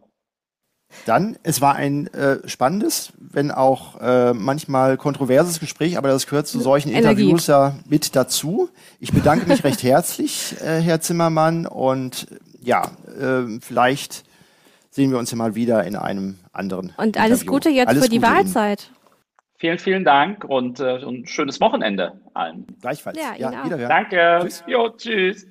Dann, es war ein äh, spannendes, wenn auch äh, manchmal kontroverses Gespräch, aber das gehört zu solchen Energie. Interviews ja mit dazu. Ich bedanke mich recht herzlich, äh, Herr Zimmermann, und ja, äh, vielleicht sehen wir uns ja mal wieder in einem anderen. Und alles Interview. Gute jetzt alles für die Gute Wahlzeit. Ihnen. Vielen, vielen Dank und, äh, und schönes Wochenende allen. Gleichfalls. Ja, ja. Danke. Tschüss. Jo, tschüss.